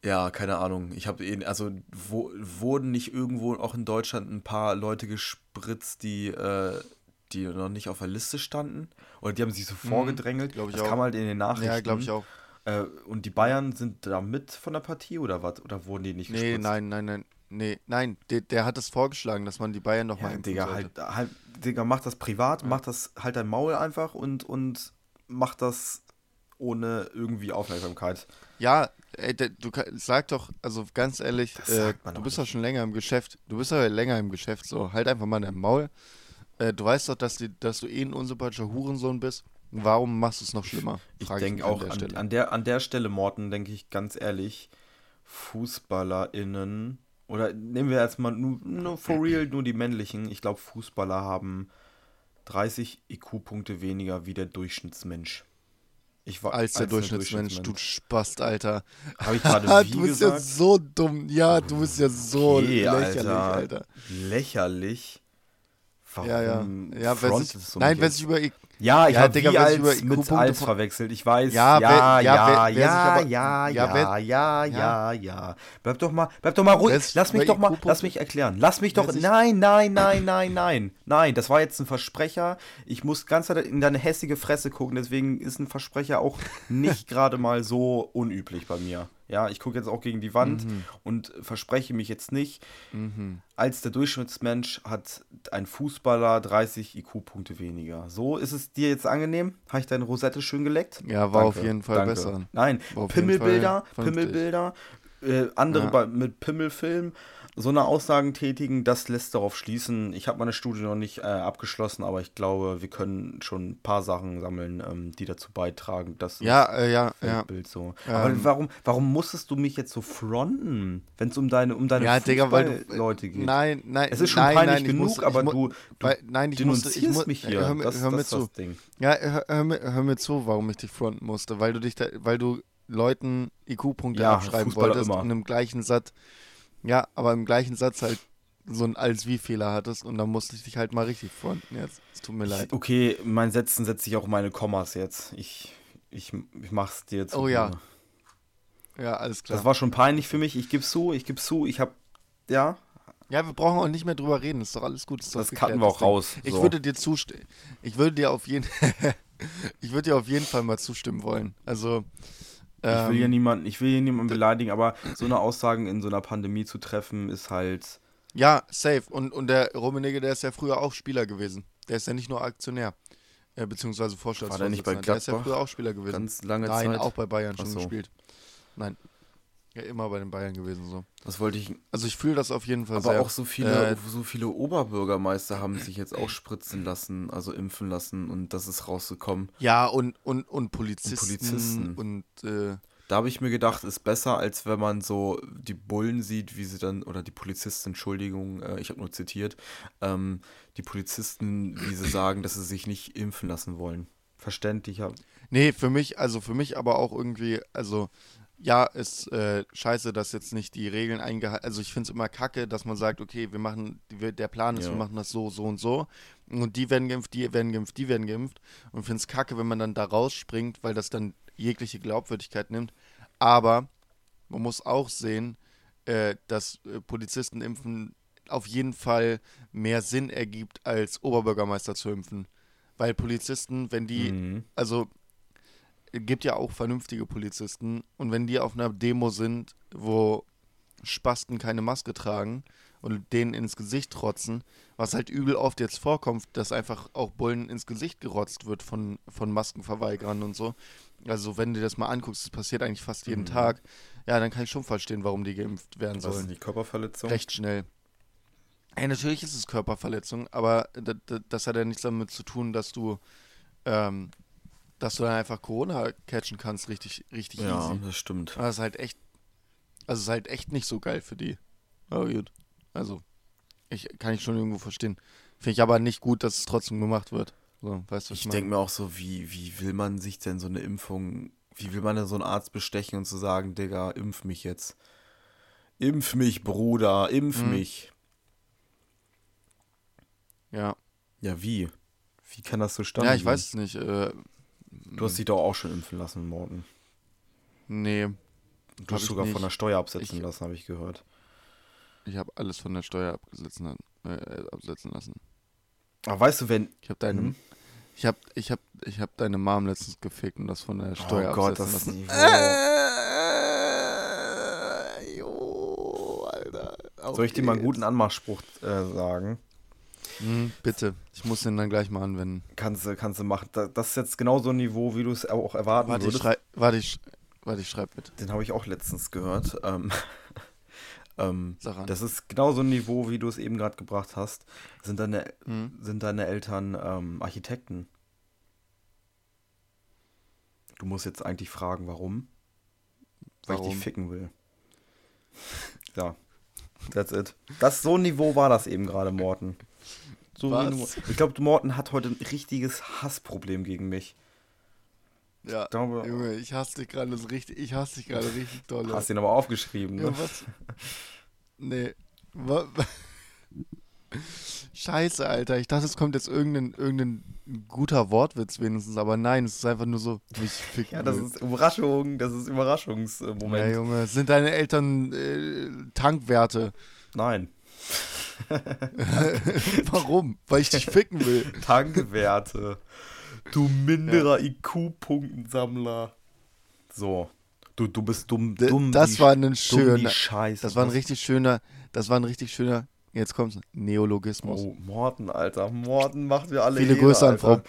ja, keine Ahnung. Ich habe eh, also wo, wurden nicht irgendwo auch in Deutschland ein paar Leute gespritzt, die, äh, die noch nicht auf der Liste standen? Oder die haben sich so vorgedrängelt?
glaub ich
das
auch.
kam halt in den Nachrichten.
Ja, glaube ich auch.
Äh, und die Bayern sind da mit von der Partie oder was? Oder wurden die nicht
Nee,
gespritzt?
nein, nein, nein. Nee, nein, der, der hat es vorgeschlagen, dass man die Bayern noch
Ja,
mal
Digga,
sollte.
halt, halt, Digga, mach das privat, mach das halt dein Maul einfach und, und mach das ohne irgendwie Aufmerksamkeit.
Ja, ey, du sag doch, also ganz ehrlich, äh, du bist doch schon länger im Geschäft. Du bist doch länger im Geschäft, so halt einfach mal dein Maul. Äh, du weißt doch, dass, die, dass du eh ein unsympathischer Hurensohn bist. Warum machst du es noch schlimmer?
Ich denke auch
der
an, an, der, an der Stelle, Morten, denke ich ganz ehrlich, FußballerInnen, oder nehmen wir jetzt mal nur, nur for real, nur die männlichen. Ich glaube, Fußballer haben 30 IQ-Punkte weniger wie der Durchschnittsmensch. Ich war
als der Durchschnittsmensch, du Spast, Alter.
Habe ich gerade wie
du bist ja
gesagt?
so dumm. Ja, du bist ja so
Okay,
lächerlich, Alter.
Lächerlich? Warum
Ja, ja. Ja, wer
frontest
sich, nein,
jetzt?
sich über I-
Ja, ich
Ja,
habe
Digga,
als mit als verwechselt. Ich weiß.
Ja,
Ja, ja,
ja,
ja, ja, ja, ja,
ja,
ja, Bleib doch mal, bleib doch mal ruhig. Lass mich doch mal, lass mich erklären. Lass mich doch. Nein, nein, nein, nein, nein, nein. Das war jetzt ein Versprecher. Ich muss ganz in deine hässige Fresse gucken. Deswegen ist ein Versprecher auch nicht gerade mal so unüblich bei mir. Ja, ich gucke jetzt auch gegen die Wand
Mhm.
und verspreche mich jetzt nicht. Als der Durchschnittsmensch hat ein Fußballer 30 IQ-Punkte weniger. So ist es dir jetzt angenehm? Habe ich deine Rosette schön geleckt?
Ja, war auf jeden Fall besser.
Nein, Pimmelbilder. Pimmelbilder, äh, andere
Ja.
bei, mit Pimmelfilm, so eine Aussagen tätigen, das lässt darauf schließen. Ich habe meine Studie noch nicht äh, abgeschlossen, aber ich glaube, wir können schon ein paar Sachen sammeln, ähm, die dazu beitragen, dass
Ja, äh, ja,
das
ja.
So. Aber
Ähm.
warum, warum musstest du mich jetzt so fronten, wenn es um deine, um deine
Ja, Digga, weil du.
Leute geht?
Nein, nein.
es ist schon
nein,
peinlich
nein,
genug,
muss-
aber
ich mu-
du, du
weil, nein, ich musste, ich
denunzierst
mu-
mich hier.
Hör,
das,
hör
das
mir
ist
zu.
das Ding.
Ja, hör, hör, hör mir zu, warum ich dich fronten musste. Weil du dich da, weil du Leuten IQ-Punkte
Ja,
abschreiben
Fußballer
wolltest
immer.
und im gleichen Satz, ja, aber im gleichen Satz halt so ein Als-Wie-Fehler hattest und dann musste ich dich halt mal richtig fronten jetzt. Es tut mir leid.
Okay, in meinen Sätzen setze ich auch meine Kommas jetzt. Ich, ich, ich mach's dir jetzt.
Oh ja, Ja, alles klar.
Das war schon peinlich für mich. Ich gebe zu, ich gebe zu, ich habe ja,
ja, wir brauchen auch nicht mehr drüber reden. Ist doch alles gut. Ist
das cutten wir auch
Ding.
raus.
Ich
so.
würde dir zustimmen. Ich würde dir auf jeden Ich würde dir auf jeden Fall mal zustimmen wollen. Also
ich will hier
ähm,
niemanden, ich will hier niemanden beleidigen, aber so eine Aussagen in so einer Pandemie zu treffen, ist halt.
Ja, safe. Und, und der Rummenigge, der ist ja früher auch Spieler gewesen. Der ist ja nicht nur Aktionär. Äh, beziehungsweise Vorstandsvorsitzender.
War der nicht bei
Der ist ja
Gladbach?
früher auch Spieler gewesen.
Ganz lange
Nein,
Zeit.
auch bei Bayern schon
so.
gespielt. Nein. Ja, immer bei den Bayern gewesen so.
Das wollte ich.
Also ich fühle das auf jeden Fall
Aber
sehr.
auch so viele,
Äh,
so viele Oberbürgermeister haben sich jetzt auch spritzen lassen, also impfen lassen und das ist rausgekommen.
ja, und, und, und Polizisten.
Polizisten.
Und, äh,
Da habe ich mir gedacht, ist besser, als wenn man so die Bullen sieht, wie sie dann, oder die Polizisten, Entschuldigung, äh, ich habe nur zitiert, ähm, die Polizisten, wie sie sagen, dass sie sich nicht impfen lassen wollen. Verständlicher.
Nee, für mich, also für mich aber auch irgendwie, also ja, ist äh, scheiße, dass jetzt nicht die Regeln eingehalten, also ich finde es immer kacke, dass man sagt, okay, wir machen, wir, der Plan ist,
Ja.
wir machen das so, so und so und die werden geimpft, die werden geimpft, die werden geimpft und finde es kacke, wenn man dann da rausspringt, weil das dann jegliche Glaubwürdigkeit nimmt, aber man muss auch sehen, äh, dass äh, Polizisten impfen auf jeden Fall mehr Sinn ergibt, als Oberbürgermeister zu impfen. Weil Polizisten, wenn die,
Mhm.
also gibt ja auch vernünftige Polizisten und wenn die auf einer Demo sind, wo Spasten keine Maske tragen und denen ins Gesicht trotzen, was halt übel oft jetzt vorkommt, dass einfach auch Bullen ins Gesicht gerotzt wird von, von Maskenverweigerern und so. Also wenn du das mal anguckst, das passiert eigentlich fast jeden
Mhm.
Tag, ja, dann kann ich schon verstehen, warum die geimpft werden
Was ist
sollen.
die Körperverletzung?
Recht schnell. Ey, natürlich ist es Körperverletzung, aber d- d- das hat ja nichts damit zu tun, dass du, ähm, dass du dann einfach Corona catchen kannst, richtig, richtig
Ja,
easy.
das stimmt.
Aber es ist halt echt, also es ist halt echt nicht so geil für die. Aber gut. Also, ich kann ich schon irgendwo verstehen. Finde ich aber nicht gut, dass es trotzdem gemacht wird. So, weißt du,
Ich
meine?
denke mir auch so, wie, wie will man sich denn so eine Impfung, wie will man denn so einen Arzt bestechen und zu sagen, Digga, impf mich jetzt. Impf mich, Bruder, impf
Mhm.
mich.
Ja.
Ja, wie? Wie kann das zustande
Ja, ich weiß es nicht. Äh,
Du hast dich doch auch schon impfen lassen, Morten.
nee,
Du
Hab
hast sogar
nicht.
von der Steuer absetzen
Ich-
lassen, habe ich gehört.
ich habe alles von der Steuer abgesetzen, äh, absetzen lassen.
Aber weißt du, wenn.
Ich habe deine,
Mhm.
ich habe, ich habe, ich habe deine Mom letztens gefickt und das von der Steuer
oh Gott,
absetzen
das
lassen.
Niveau.
Äh, jo, Alter.
Soll ich dir mal einen guten Anmachspruch äh, sagen?
Hm, bitte. Ich muss den dann gleich mal anwenden.
Kannst du, kannst du machen. Da- Das ist jetzt genau so ein Niveau, wie du es auch erwarten
Warte, ich
würdest.
schrei warte, ich, warte, ich schreib mit.
Den habe ich auch letztens gehört. Ähm, ähm, das ist genau so ein Niveau, wie du es eben gerade gebracht hast. Sind deine,
Hm?
sind deine Eltern ähm, Architekten? Du musst jetzt eigentlich fragen, warum? Weil ich
Warum?
dich ficken will. Ja, that's it. Das, so ein Niveau war das eben gerade, Morten. So
Was?
Ich glaube, Morten hat heute ein richtiges Hassproblem gegen mich.
Ja,
Ich glaube,
Junge, ich hasse dich gerade so richtig, ich hasse dich gerade richtig doll.
hast ihn aber aufgeschrieben. Ne?
Ja, was? Nee. Wa Scheiße, Alter. Ich dachte, es kommt jetzt irgendein, irgendein guter Wortwitz wenigstens, aber nein, es ist einfach nur so, mich ficken.
Ja, das ist Überraschung, das ist
Ja,
Überraschungsmoment.
Junge, sind deine Eltern äh, Tankwerte?
Nein.
Warum? Weil ich dich ficken will.
Tankewerte. Du minderer IQ-Punktensammler. So. Du, du bist dumm, dumm.
das
wie,
war ein schöner,
Scheiße.
das war ein richtig schöner, das war ein richtig schöner, jetzt kommt's, Neologismus.
Oh, Morten, Alter. Morten macht wir alle
Viele
Ehre,
Grüße an. Frau,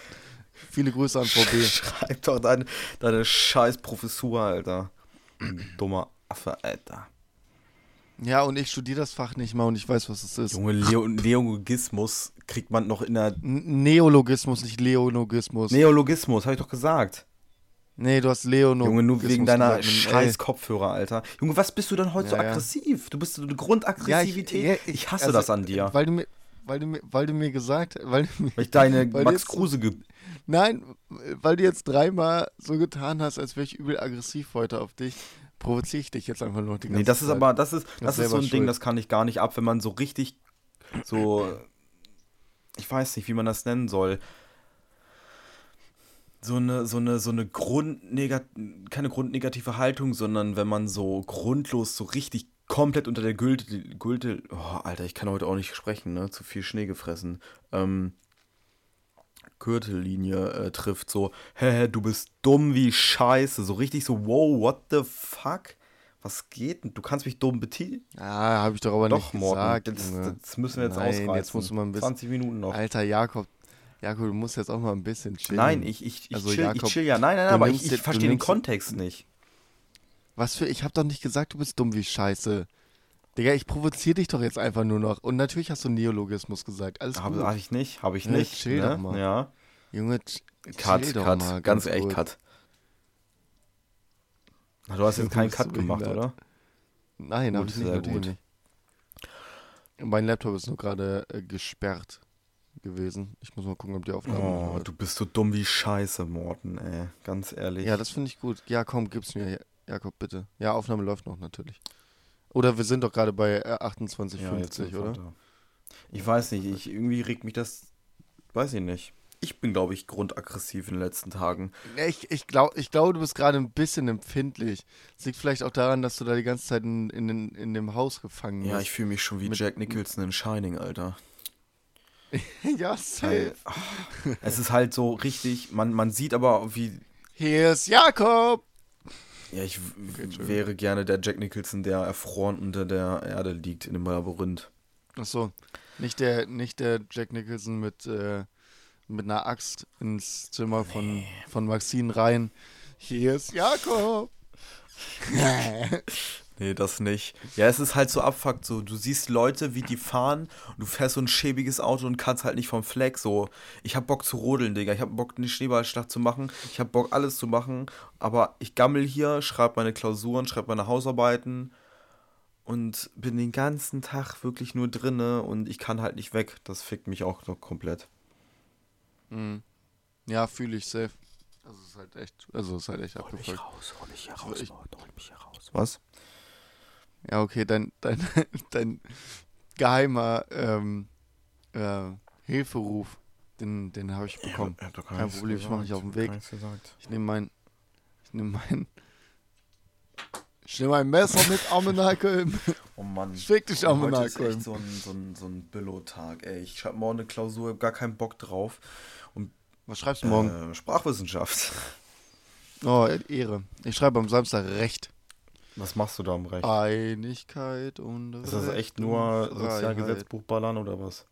viele Grüße an Frau B.
Schreib doch deine, deine scheiß Professur, Alter. Dummer Affe, Alter.
Ja, und ich studiere das Fach nicht mal und ich weiß, was es ist.
Junge, Leo Neologismus kriegt man noch in der...
N Neologismus, nicht Leologismus.
Neologismus, hab ich doch gesagt.
nee, du hast Leonogismus
Junge, nur wegen deiner scheiß Kopfhörer, Alter. Junge, was bist du denn heute so
Ja, ja.
aggressiv? Du bist so eine
ja,
Grundaggressivität.
ja,
ich, hasse
also,
das an dir.
Weil du mir, weil du mir, weil du mir gesagt, weil du mir,
Weil ich deine
weil
Max
jetzt-
Kruse ge
nein, weil du jetzt dreimal so getan hast, als wäre ich übel aggressiv heute auf dich, provoziere ich dich jetzt einfach nur die ganze
Nee, das ist
Zeit.
aber, das ist, das ist
selber
so ein Ding,
schuld.
das kann ich gar nicht ab, wenn man so richtig, so, ich weiß nicht, wie man das nennen soll. So eine, so eine, so eine Grundnegat keine grundnegative Haltung, sondern wenn man so grundlos so richtig komplett unter der Gürtel, Gürtel, oh, Alter, ich kann heute auch nicht sprechen, ne, zu viel Schnee gefressen, ähm, Gürtellinie äh, trifft, so, hä, du bist dumm wie Scheiße, so richtig so, wow, what the fuck? Was geht denn? Du kannst mich dumm betiteln?
Ah, habe ich doch aber
Doch,
nicht
Morten,
gesagt.
das, das müssen wir jetzt
Nein,
ausreizen.
jetzt musst du mal ein bisschen-
20 Minuten noch.
Alter, Jakob, Jakob, du musst jetzt auch mal ein bisschen chillen.
Nein, ich, ich, ich,
Also,
chill,
Jakob,
ich chill ja. Nein, nein, aber ich, ich verstehe den Kontext nicht.
Was für, ich habe doch nicht gesagt, du bist dumm wie Scheiße. Digga, ich provoziere dich doch jetzt einfach nur noch. Und natürlich hast du Neologismus gesagt. Alles
Habe hab ich nicht, habe ich
Ja,
nicht.
chill
ne?
doch mal.
Ja.
Junge,
Cut,
chill doch
cut.
mal.
ganz echt,
kurz.
cut. Na, du hast jetzt keinen Cut gemacht,
behindert.
oder?
Nein, habe ich nicht, natürlich nicht. Mein Laptop ist nur gerade äh, gesperrt gewesen. Ich muss mal gucken, ob die Aufnahme
Oh, du bist so dumm wie Scheiße, Morten, ey. Ganz ehrlich.
Ja, das finde ich gut. Ja, komm, gib's mir. Ja, Jakob, bitte. Ja, Aufnahme läuft noch natürlich. Oder wir sind doch gerade bei äh, 28,50,
Ja, jetzt
oder?
ja. Ich weiß nicht, ich, irgendwie regt mich das, weiß ich nicht. Ich bin, glaube ich, grundaggressiv in den letzten Tagen.
Ja, Ich, ich glaube, ich glaub, du bist gerade ein bisschen empfindlich. Das liegt vielleicht auch daran, dass du da die ganze Zeit in, in, in dem Haus gefangen
Ja,
bist.
ich fühle mich schon wie
Mit-
Jack Nicholson in Shining, Alter.
ja, safe.
Ah, es ist halt so richtig, man, man sieht aber, wie.
Hier ist Jakob.
Ja, ich
Entschuldigung.
wäre gerne der Jack Nicholson, der erfroren unter der Erde liegt in dem Labyrinth.
Achso, nicht der, nicht der Jack Nicholson mit, äh, mit einer Axt ins Zimmer von, von Maxine rein. Hier ist Jakob.
Nee, das nicht. Ja, es ist halt so abfuckt so. Du siehst Leute, wie die fahren und du fährst so ein schäbiges Auto und kannst halt nicht vom Fleck so. Ich hab Bock zu rodeln, Digga. Ich hab Bock, eine Schneeballschlacht zu machen. Ich hab Bock, alles zu machen. Aber ich gammel hier, schreib meine Klausuren, schreib meine Hausarbeiten und bin den ganzen Tag wirklich nur drinne und ich kann halt nicht weg. Das fickt mich auch noch komplett.
Mhm. Ja, fühle ich safe. Also es ist halt echt, also es ist halt echt
Hol mich
abgefuckt.
raus, hol mich hier
Ich-
raus,
ich-
Mann, hol mich hier raus. Was?
Ja, okay, dein, dein, dein geheimer ähm, äh, Hilferuf, den, den habe ich bekommen.
Ja,
Kein Problem, ich mach mich
gesagt.
auf den Weg.
gesagt.
Ich nehme mein, ich nehme mein, ich nehme mein Messer mit Armenakelm.
Oh Mann.
Ich fick dich,
Heute ist
Armenakelm.
echt so ein, so ein, so ein Billo-Tag, ey. Ich schreibe morgen eine Klausur, hab gar keinen Bock drauf.
Was schreibst du morgen?
Äh, Sprachwissenschaft.
Oh, Ehre. Ich schreibe am Samstag Recht.
Was machst du da am Recht?
Einigkeit und
ist das echt nur. Sozialgesetzbuch ballern oder was?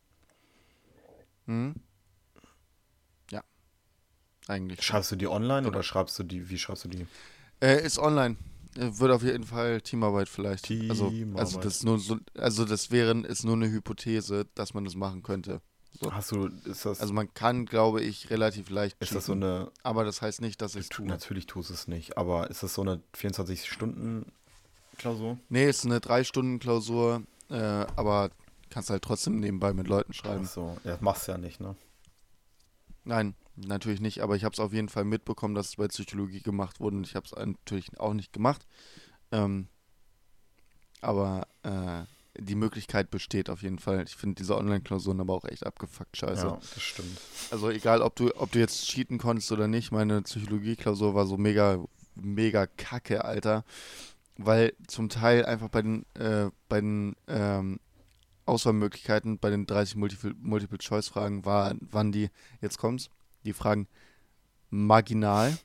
Hm? Ja. Eigentlich.
Schreibst du die online
Genau.
oder schreibst du die, wie schreibst du die?
Äh, ist online. Äh, Wird auf jeden Fall Teamarbeit vielleicht. Also, also
Teamarbeit.
das nur so, also das wäre ist nur eine Hypothese, dass man das machen könnte. So.
Hast du, ist das,
Also man kann, glaube ich, relativ leicht
ist das so
cheaten,
eine,
aber das heißt nicht, dass ich es
tu,
tue.
natürlich tust du es nicht, aber ist das so eine 24-Stunden-Klausur?
Nee, ist eine drei Stunden Klausur, äh, aber kannst halt trotzdem nebenbei mit Leuten schreiben.
Achso, ja, das machst ja nicht, ne?
Nein, natürlich nicht, aber ich habe es auf jeden Fall mitbekommen, dass es bei Psychologie gemacht wurde und ich habe es natürlich auch nicht gemacht. Ähm, aber äh, die Möglichkeit besteht auf jeden Fall. Ich finde diese Online-Klausuren aber auch echt abgefuckt scheiße.
Ja, das stimmt.
Also egal, ob du, ob du jetzt cheaten konntest oder nicht, meine Psychologie-Klausur war so mega, mega kacke, Alter. Weil zum Teil einfach bei den, äh, bei den ähm, Auswahlmöglichkeiten, bei den 30 Multiple- Multiple-Choice-Fragen war, waren die, jetzt kommt's, die Fragen marginal,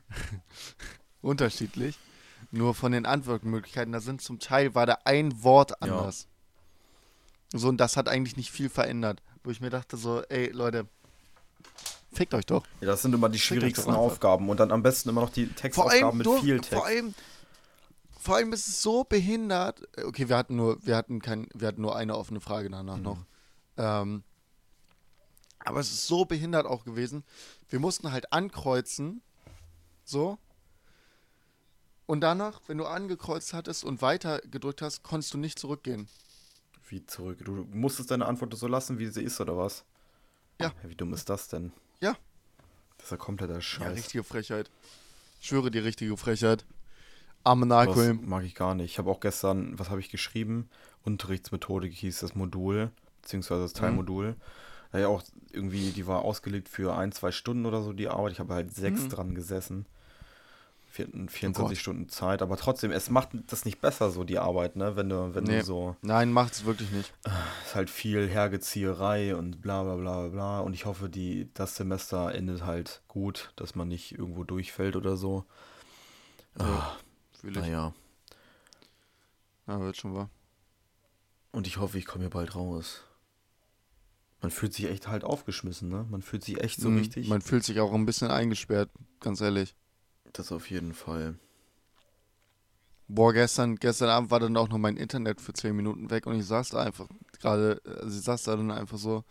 unterschiedlich. Nur von den Antwortmöglichkeiten, da sind zum Teil, war da ein Wort
Ja.
anders. So, und das hat eigentlich nicht viel verändert. Wo ich mir dachte so, ey, Leute, fickt euch doch.
Ja, das sind immer die
Fickt
schwierigsten. Aufgaben und dann am besten immer noch die Textaufgaben mit
nur,
viel Text.
vor allem, vor allem ist es so behindert. Okay, wir hatten nur, wir hatten kein, wir hatten nur eine offene Frage danach
Mhm.
noch. Ähm, aber es ist so behindert auch gewesen. Wir mussten halt ankreuzen, so. Und danach, wenn du angekreuzt hattest und weiter gedrückt hast, konntest du nicht zurückgehen.
Wie zurück? Du musstest deine Antwort so lassen, wie sie ist, oder was?
Ja.
Wie dumm ist das denn?
Ja.
Das ist ja kompletter
Ja,
Scheiß.
richtige Frechheit. Ich schwöre die richtige Frechheit.
das
Armenakelm.
mag ich gar nicht. Ich habe auch gestern, was habe ich geschrieben? Unterrichtsmethodik hieß das Modul, beziehungsweise
Mhm.
das Teilmodul. Da ja auch irgendwie, die war ausgelegt für ein, zwei Stunden oder so, die Arbeit. Ich habe halt sechs
Mhm.
dran gesessen. Vier-
Oh
24 Stunden Zeit, aber trotzdem, es macht das nicht besser, so die Arbeit, ne? Wenn du, wenn
Nee.
du so,
Nein, macht's wirklich nicht.
ist halt viel Hergezieherei und bla bla bla bla. Und ich hoffe, die, das Semester endet halt gut, dass man nicht irgendwo durchfällt oder so. Ah,
Fühl ich.
naja.
Ja, wird schon wahr.
Und ich hoffe, ich komme hier bald raus. Man fühlt sich echt halt aufgeschmissen, ne? Man fühlt sich echt so
Mhm,
richtig.
Man fühlt sich auch ein bisschen eingesperrt, ganz ehrlich.
Das auf jeden Fall.
Boah, gestern, gestern Abend war dann auch noch mein Internet für 10 Minuten weg und ich saß da einfach gerade, also ich saß da dann einfach so,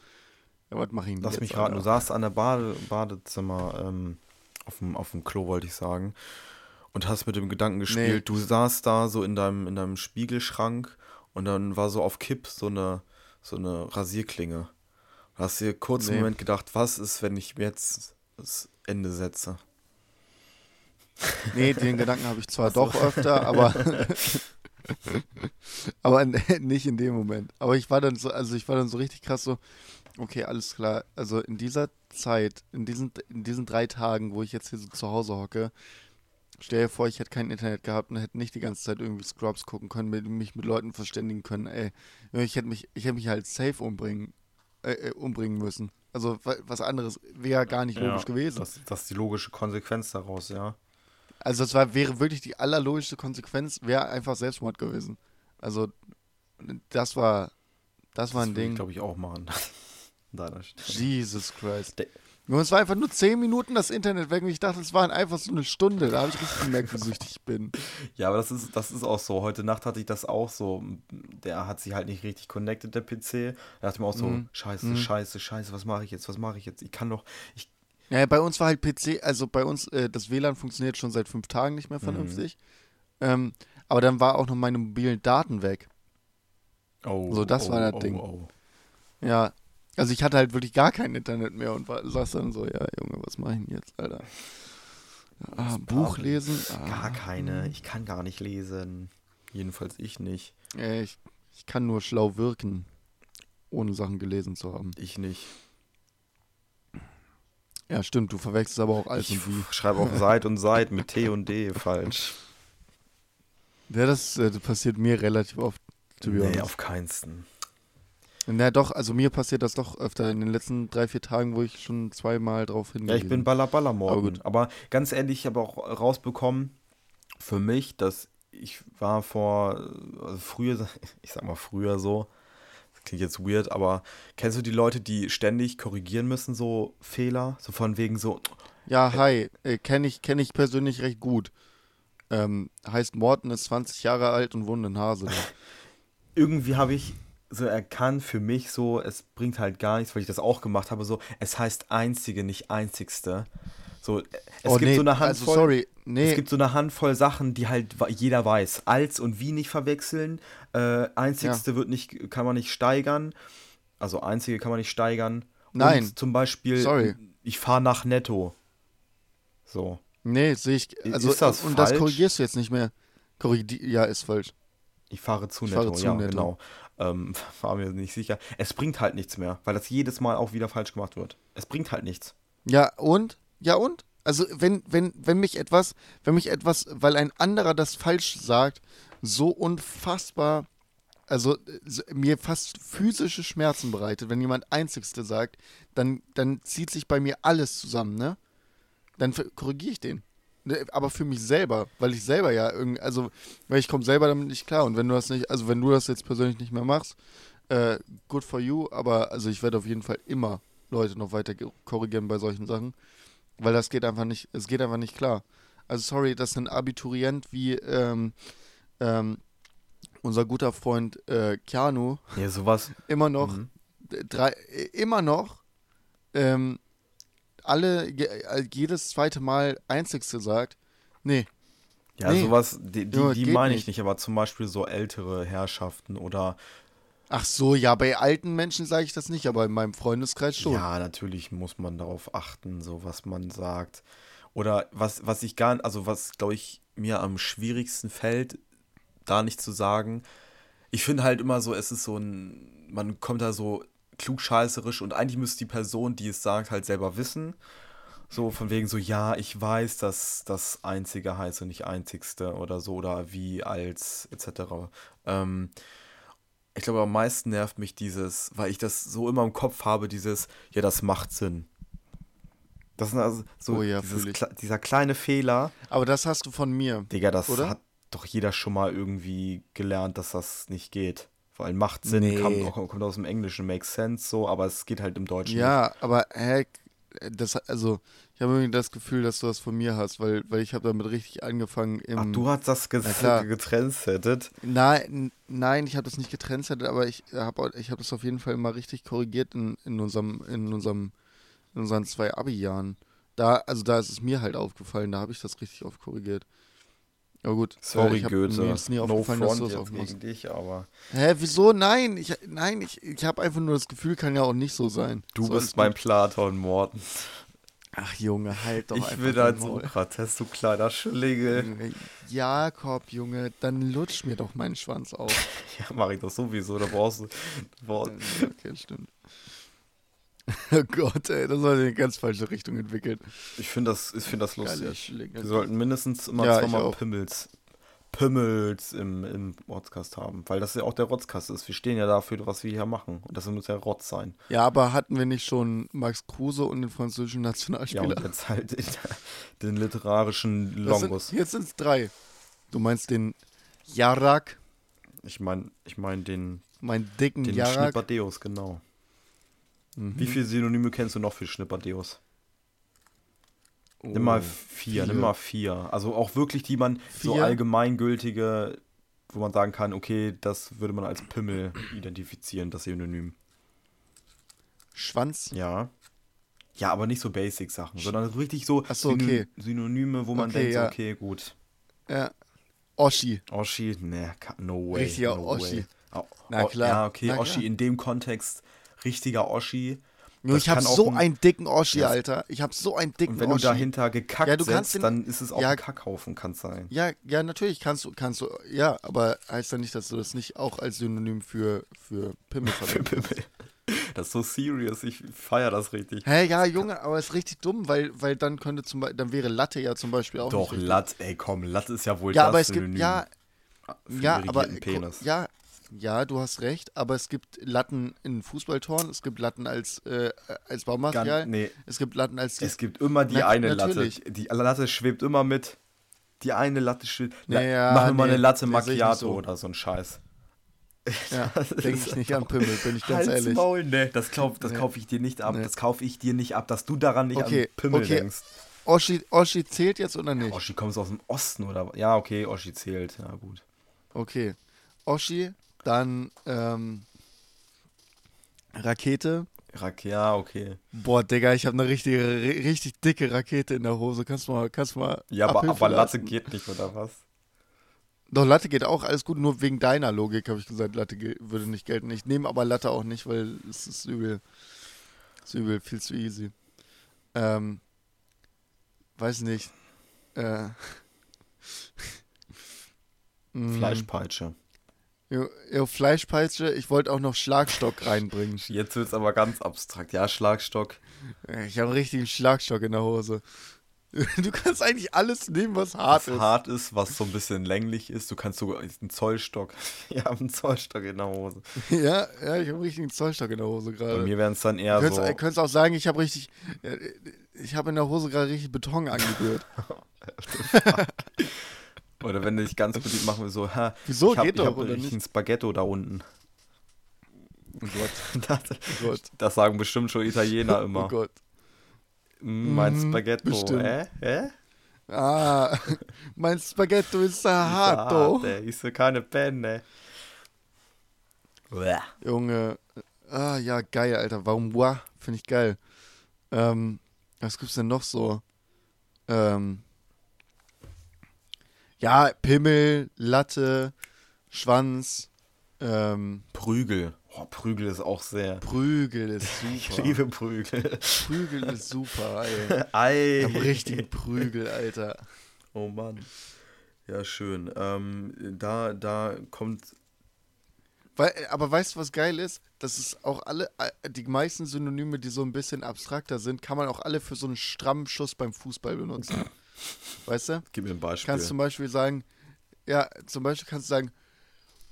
ja, was mach ich denn
Lass
jetzt,
mich raten, du saßt an der Bade, Badezimmer, ähm, auf dem, auf dem Klo, wollte ich sagen. Und hast mit dem Gedanken gespielt,
Nee.
du saßt da so in deinem, in deinem Spiegelschrank und dann war so auf Kipp so eine, so eine Rasierklinge. Du hast dir kurz einen
Nee.
Moment gedacht, was ist, wenn ich jetzt das Ende setze?
Nee, den Gedanken habe ich zwar
so.
doch öfter, aber aber nicht in dem Moment. Aber ich war dann so, also ich war dann so richtig krass so, okay, alles klar. Also in dieser Zeit, in diesen, in diesen drei Tagen, wo ich jetzt hier so zu Hause hocke, stell dir vor, ich hätte kein Internet gehabt und hätte nicht die ganze Zeit irgendwie Scrubs gucken können, mit, mich mit Leuten verständigen können. Ey, ich hätte mich, ich hätte mich halt safe umbringen, äh, äh, umbringen müssen. Also wa- was anderes wäre gar nicht logisch gewesen.
Das, das ist die logische Konsequenz daraus, ja.
Also es war, wäre wirklich die allerlogischste Konsequenz, wäre einfach Selbstmord gewesen. Also das war, das war ein
ich,
Ding.
glaube ich, auch machen.
Jesus Christ. Nur es war einfach nur 10 Minuten das Internet weg und ich dachte, es waren einfach so eine Stunde. Da habe ich richtig gemerkt, wie süchtig ich bin.
Ja, aber das ist, das ist auch so. Heute Nacht hatte ich das auch so. Der hat sich halt nicht richtig connected, der PC. Da dachte ich mir auch so,
Mhm.
scheiße,
Mhm.
scheiße, scheiße, was mache ich jetzt, was mache ich jetzt? Ich kann doch, ich,
Ja, bei uns war halt PC, also bei uns, äh, das WLAN funktioniert schon seit fünf Tagen nicht mehr vernünftig. Ähm, aber dann war auch noch meine mobilen Daten weg.
oh,
So, das
oh,
war das
oh,
Ding.
Oh.
Ja, also ich hatte halt wirklich gar kein Internet mehr und war, saß dann so, ja, Junge, was mache ich denn jetzt, Alter? Ah, Buch lesen? Ah,
Gar keine, ich kann gar nicht lesen. Jedenfalls ich nicht.
ich, ich kann nur schlau wirken, ohne Sachen gelesen zu haben.
Ich nicht.
Ja, stimmt, du verwechselst aber auch Alt
Ich schreibe auch Seit und Seit mit T und D falsch.
Ja, das, äh, das passiert mir relativ oft, to be
Nee,
honest.
auf keinsten.
Na doch, also mir passiert das doch öfter in den letzten drei, vier Tagen, wo ich schon zweimal drauf
Ja,
hingewiesen
ich bin Baller Baller
Aber
Morgen.
gut.
Aber ganz ehrlich, ich habe auch rausbekommen, für mich, dass ich war vor, also früher, ich sag mal früher so, klingt jetzt weird, aber kennst du die Leute, die ständig korrigieren müssen, so Fehler? So von wegen so,
Ja, hi, äh, kenne ich, kenn ich persönlich recht gut. Ähm, heißt Morten ist 20 Jahre alt und wohnt in Hasel.
irgendwie habe ich so erkannt für mich so, es bringt halt gar nichts, weil ich das auch gemacht habe, so, es heißt einzige, nicht einzigste. So, es
oh,
gibt
nee,
so eine
also
Handvoll.
Sorry,
Es
nee,
gibt so eine Handvoll Sachen, die halt jeder weiß. Als und wie nicht verwechseln. Äh, einzigste wird nicht, kann man nicht steigern. Also einzige kann man nicht steigern.
Nein.
Und zum Beispiel,
Sorry.
ich fahre nach Netto. So.
nee, sehe ich, also,
ist das
und das
falsch?
korrigierst du jetzt nicht mehr. Korrigi ja, ist falsch.
Ich fahre zu
Ich
Netto,
fahre zu
ja,
Netto.
genau. Ähm, war mir nicht sicher. Es bringt halt nichts mehr, weil das jedes Mal auch wieder falsch gemacht wird. Es bringt halt nichts.
Ja, und? Ja, und? Also, wenn, wenn, wenn mich etwas, wenn mich etwas, weil ein anderer das falsch sagt, so unfassbar, also so- mir fast physische Schmerzen bereitet, wenn jemand Einzigste sagt, dann, dann zieht sich bei mir alles zusammen, ne? Dann korrigiere ich den. Ne, Aber für mich selber, weil ich selber ja irgendwie, also, weil ich komme selber damit nicht klar. Und wenn du das nicht, also wenn du das jetzt persönlich nicht mehr machst, äh, good for you, aber also ich werde auf jeden Fall immer Leute noch weiter korrigieren bei solchen Sachen, weil das geht einfach nicht, es geht einfach nicht klar. Also sorry, dass ein Abiturient wie ähm, ähm, unser guter Freund äh, Keanu
Ja, sowas.
immer noch
Mhm.
drei, äh, immer noch ähm, alle äh, jedes zweite Mal einzigste sagt, nee,
Ja,
Nee.
sowas, die, die, die meine ich
nicht.
nicht, aber zum Beispiel so ältere Herrschaften oder
ach so, ja, bei alten Menschen sage ich das nicht, aber in meinem Freundeskreis schon.
Ja, natürlich muss man darauf achten, so was man sagt. Oder was, was ich gar also was, glaube ich, mir am schwierigsten fällt, da nicht zu sagen. Ich finde halt immer so, es ist so ein, man kommt da so klugscheißerisch und eigentlich müsste die Person, die es sagt, halt selber wissen. So von wegen so, ja, ich weiß, dass das Einzige heißt und nicht Einzigste oder so oder wie als etc. Ähm, ich glaube, am meisten nervt mich dieses, weil ich das so immer im Kopf habe, dieses, ja, das macht Sinn. Das ist also so
Oh ja,
dieses, dieser kleine Fehler.
Aber das hast du von mir.
Digga, das
Oder?
hat doch jeder schon mal irgendwie gelernt, dass das nicht geht. Weil macht Sinn,
Nee.
kam, kommt aus dem Englischen, makes sense so, aber es geht halt im Deutschen nicht.
Ja, aber hä, das, also, ich habe irgendwie das Gefühl, dass du das von mir hast, weil, weil ich habe damit richtig angefangen im...
Ach, du hast das getrendsettet.
Nein, nein, ich habe das nicht getrennt, aber ich habe ich hab das auf jeden Fall mal richtig korrigiert in, in unserem, in unserem, in unseren zwei Abi-Jahren. Da, also da ist es mir halt aufgefallen, da habe ich das richtig oft korrigiert. Aber gut, äh,
Sorry,
ich hab,
Goethe.
Mir ist nie
no
aufgefallen, dass
front
du das auch machst.
gegen dich, aber
Hä, wieso? Nein, ich, nein, ich, ich habe einfach nur das Gefühl, kann ja auch nicht so sein.
du
So,
bist mein. Platon, Morten.
Ach Junge, halt doch
Ich
einfach
will
dein
dein
Maul.
Sokrates, du kleiner Schlingel.
Jakob, Junge, dann lutsch mir doch meinen Schwanz auf.
Ja, mach ich doch sowieso, da brauchst du.
Okay, stimmt. Oh Gott, ey, das war in eine ganz falsche Richtung entwickelt.
ich finde das, ich find das lustig. Wir sollten mindestens immer
Ja, ich
zweimal. Pimmels, Pimmels im, im Rotzcast haben. Weil das ja auch der Rotzcast ist. Wir stehen ja dafür, was wir hier machen. Und das muss ja Rotz sein.
Ja, aber hatten wir nicht schon Max Kruse und den französischen
Ja,
Nationalspieler?
und jetzt halt den, den literarischen Longus.
Sind, jetzt sind es drei. Du meinst den Jarak,
Ich meine, ich mein den,
meinen dicken
den
Jarak.
Schnipperdeus, genau.
Mhm.
Wie viele Synonyme kennst du noch für Schnipperdeus? Nimm mal vier, nimm
vier.
mal vier. Also auch wirklich die man so
Vier?
allgemeingültige, wo man sagen kann, okay, das würde man als Pimmel identifizieren, das Synonym.
Schwanz.
Ja. Ja, aber nicht so Basic-Sachen, sondern richtig so,
so, okay.
Synonyme, wo man
Okay,
denkt, so,
ja.
okay, gut.
Ja. Oschi.
Oschi, ne, no way.
Richtiger
no
Oschi.
Way. Oh,
Na
oh,
klar,
Ja, okay,
na
Oschi
klar.
in dem Kontext, richtiger Oschi. Das
ich habe so
ein-
einen dicken Oschi, Alter. Ich habe so einen dicken
Und wenn du
Oschi.
dahinter gekackt
Ja, du
setzt,
den-
dann ist es auch
ja.
ein Kackhaufen, kann es sein.
Ja, ja, natürlich kannst du, kannst du, ja, aber heißt ja nicht, dass du das nicht auch als Synonym für, für Pimmel
Für
verwendest.
Pimmel. Das ist so serious, ich feier das richtig.
Hä, ja, Junge, aber ist richtig dumm, weil, weil dann könnte zum Beispiel, dann wäre Latte ja zum Beispiel auch
Doch,
nicht richtig.
Latt, ey komm, Latt ist ja wohl
Ja,
das
aber es gibt,
Synonym
ja,
für
ja,
einen
aber,
Penis.
ja, ja, du hast recht, aber es gibt Latten in Fußballtoren, es gibt Latten als, äh, als Baumaterial,
Ganz, nee,
es gibt Latten als,
es gibt immer die
Na-
eine
natürlich.
Latte. Die Latte schwebt immer mit. Die eine Latte schwebt. La
Ja,
machen wir mal
nee,
eine Latte Macchiato
so.
oder so ein Scheiß.
ja, denke ich nicht an Pimmel, bin ich ganz
Halt's
ehrlich.
Maul, nee, das, kauf, das
Nee.
kaufe ich dir nicht ab.
Nee.
Das kaufe ich dir nicht ab, dass du daran nicht
Okay,
an Pimmel
okay.
denkst.
Oschi, Oschi zählt jetzt oder nicht?
Oschi, kommst du aus dem Osten oder was? Ja, okay, Oschi zählt. Ja, gut.
Okay. Oschi, dann ähm, Rakete.
Rak ja, okay.
Boah, Digga, ich habe eine richtige, ri- richtig dicke Rakete in der Hose. Kannst du mal, kannst du mal.
Ja, aber, aber Latte geht nicht, oder was?
Doch, Latte geht auch, alles gut, nur wegen deiner Logik habe ich gesagt, Latte würde nicht gelten. Ich nehme aber Latte auch nicht, weil es ist übel. Ist übel, viel zu easy. Ähm, weiß nicht. Äh.
Fleischpeitsche.
Jo, Fleischpeitsche, ich wollte auch noch Schlagstock reinbringen.
Jetzt wird es aber ganz abstrakt. Ja, Schlagstock.
Ich habe einen richtigen Schlagstock in der Hose. Du kannst eigentlich alles nehmen, was hart
was
ist.
hart ist, was so ein bisschen länglich ist. Du kannst sogar einen Zollstock. Wir haben einen Zollstock in der Hose.
Ja, ja, ich habe einen richtigen Zollstock in der Hose
Bei
gerade.
mir wären es dann
Du
eher
könntest,
so.
äh, könntest auch sagen, ich habe richtig, äh, ich habe in der Hose gerade richtig Beton angerührt.
Oder wenn du dich ganz beliebt machen wir so, ha,
Wieso?
ich hab,
Geht
ich
doch,
hab
oder nicht?
ein Spaghetto da unten.
Oh Gott,
Das,
oh Gott,
das sagen bestimmt schon Italiener immer.
oh Gott.
Mm, mein
Mhm,
Spaghetto,
bestimmt.
äh? Äh?
Ah, mein Spaghetto ist
Ist ja
hart,
hart, ey. Ist ja keine Penne. Uah.
Junge. Ah, ja, geil, Alter. Warum? Wow, finde ich geil. Ähm, was gibt's denn noch so? Ähm, ja, Pimmel, Latte, Schwanz, ähm,
Prügel. Oh, Prügel ist auch sehr.
Prügel ist
Ich
super.
liebe Prügel.
Prügel ist super, ey.
Ei.
Am richtigen Prügel, Alter.
Oh Mann. Ja, schön. Ähm, da, da kommt.
Weil, aber weißt du, was geil ist? Das ist auch alle, äh, die meisten Synonyme, die so ein bisschen abstrakter sind, kann man auch alle für so einen strammen Schuss beim Fußball benutzen. Weißt du?
Gib mir ein Beispiel.
Kannst zum Beispiel sagen, ja, zum Beispiel kannst du sagen,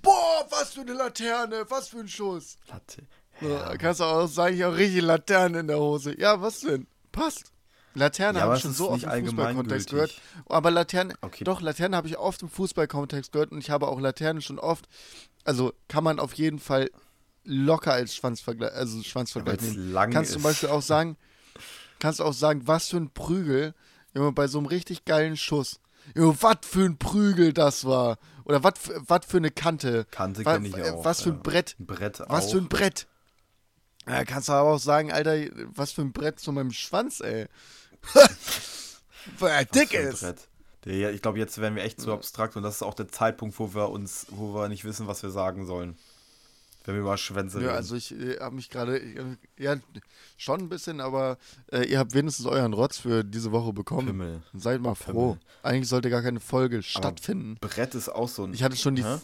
boah, was für eine Laterne, was für ein Schuss.
Latte.
So,
Ja.
Kannst du auch sagen, ich habe richtig Laterne in der Hose. Ja, was denn? Passt. Laterne
Ja,
habe ich schon so oft im Fußballkontext gehört. Aber Laterne,
Okay.
doch, Laterne habe ich oft im Fußballkontext gehört und ich habe auch Laterne schon oft, also kann man auf jeden Fall locker als Schwanzvergleich, also Schwanzvergleich nehmen.
lang
Kannst zum
ist.
Beispiel auch sagen, kannst auch sagen, was für ein Prügel, Junge, bei so einem richtig geilen Schuss. Junge, was für ein Prügel das war. Oder was für, eine Kante.
Kante kenne ich
äh,
auch.
Was für ein
ja.
Brett.
Brett
Was
auch.
für ein Brett. Ja, kannst du aber auch sagen, Alter, was für ein Brett zu meinem Schwanz, ey. Weil er
Was
dick
für ein
ist.
Ich glaube, jetzt werden wir echt zu abstrakt und das ist auch der Zeitpunkt, wo wir uns, wo wir nicht wissen, was wir sagen sollen. Wir über Schwänze
Ja,
reden.
also ich äh, habe mich gerade, äh, ja, schon ein bisschen, aber äh, ihr habt wenigstens euren Rotz für diese Woche bekommen.
Pimmel.
Seid mal froh.
Pimmel.
Eigentlich sollte gar keine Folge stattfinden.
Brett ist auch so ein.
Ich hatte schon die,
Hä?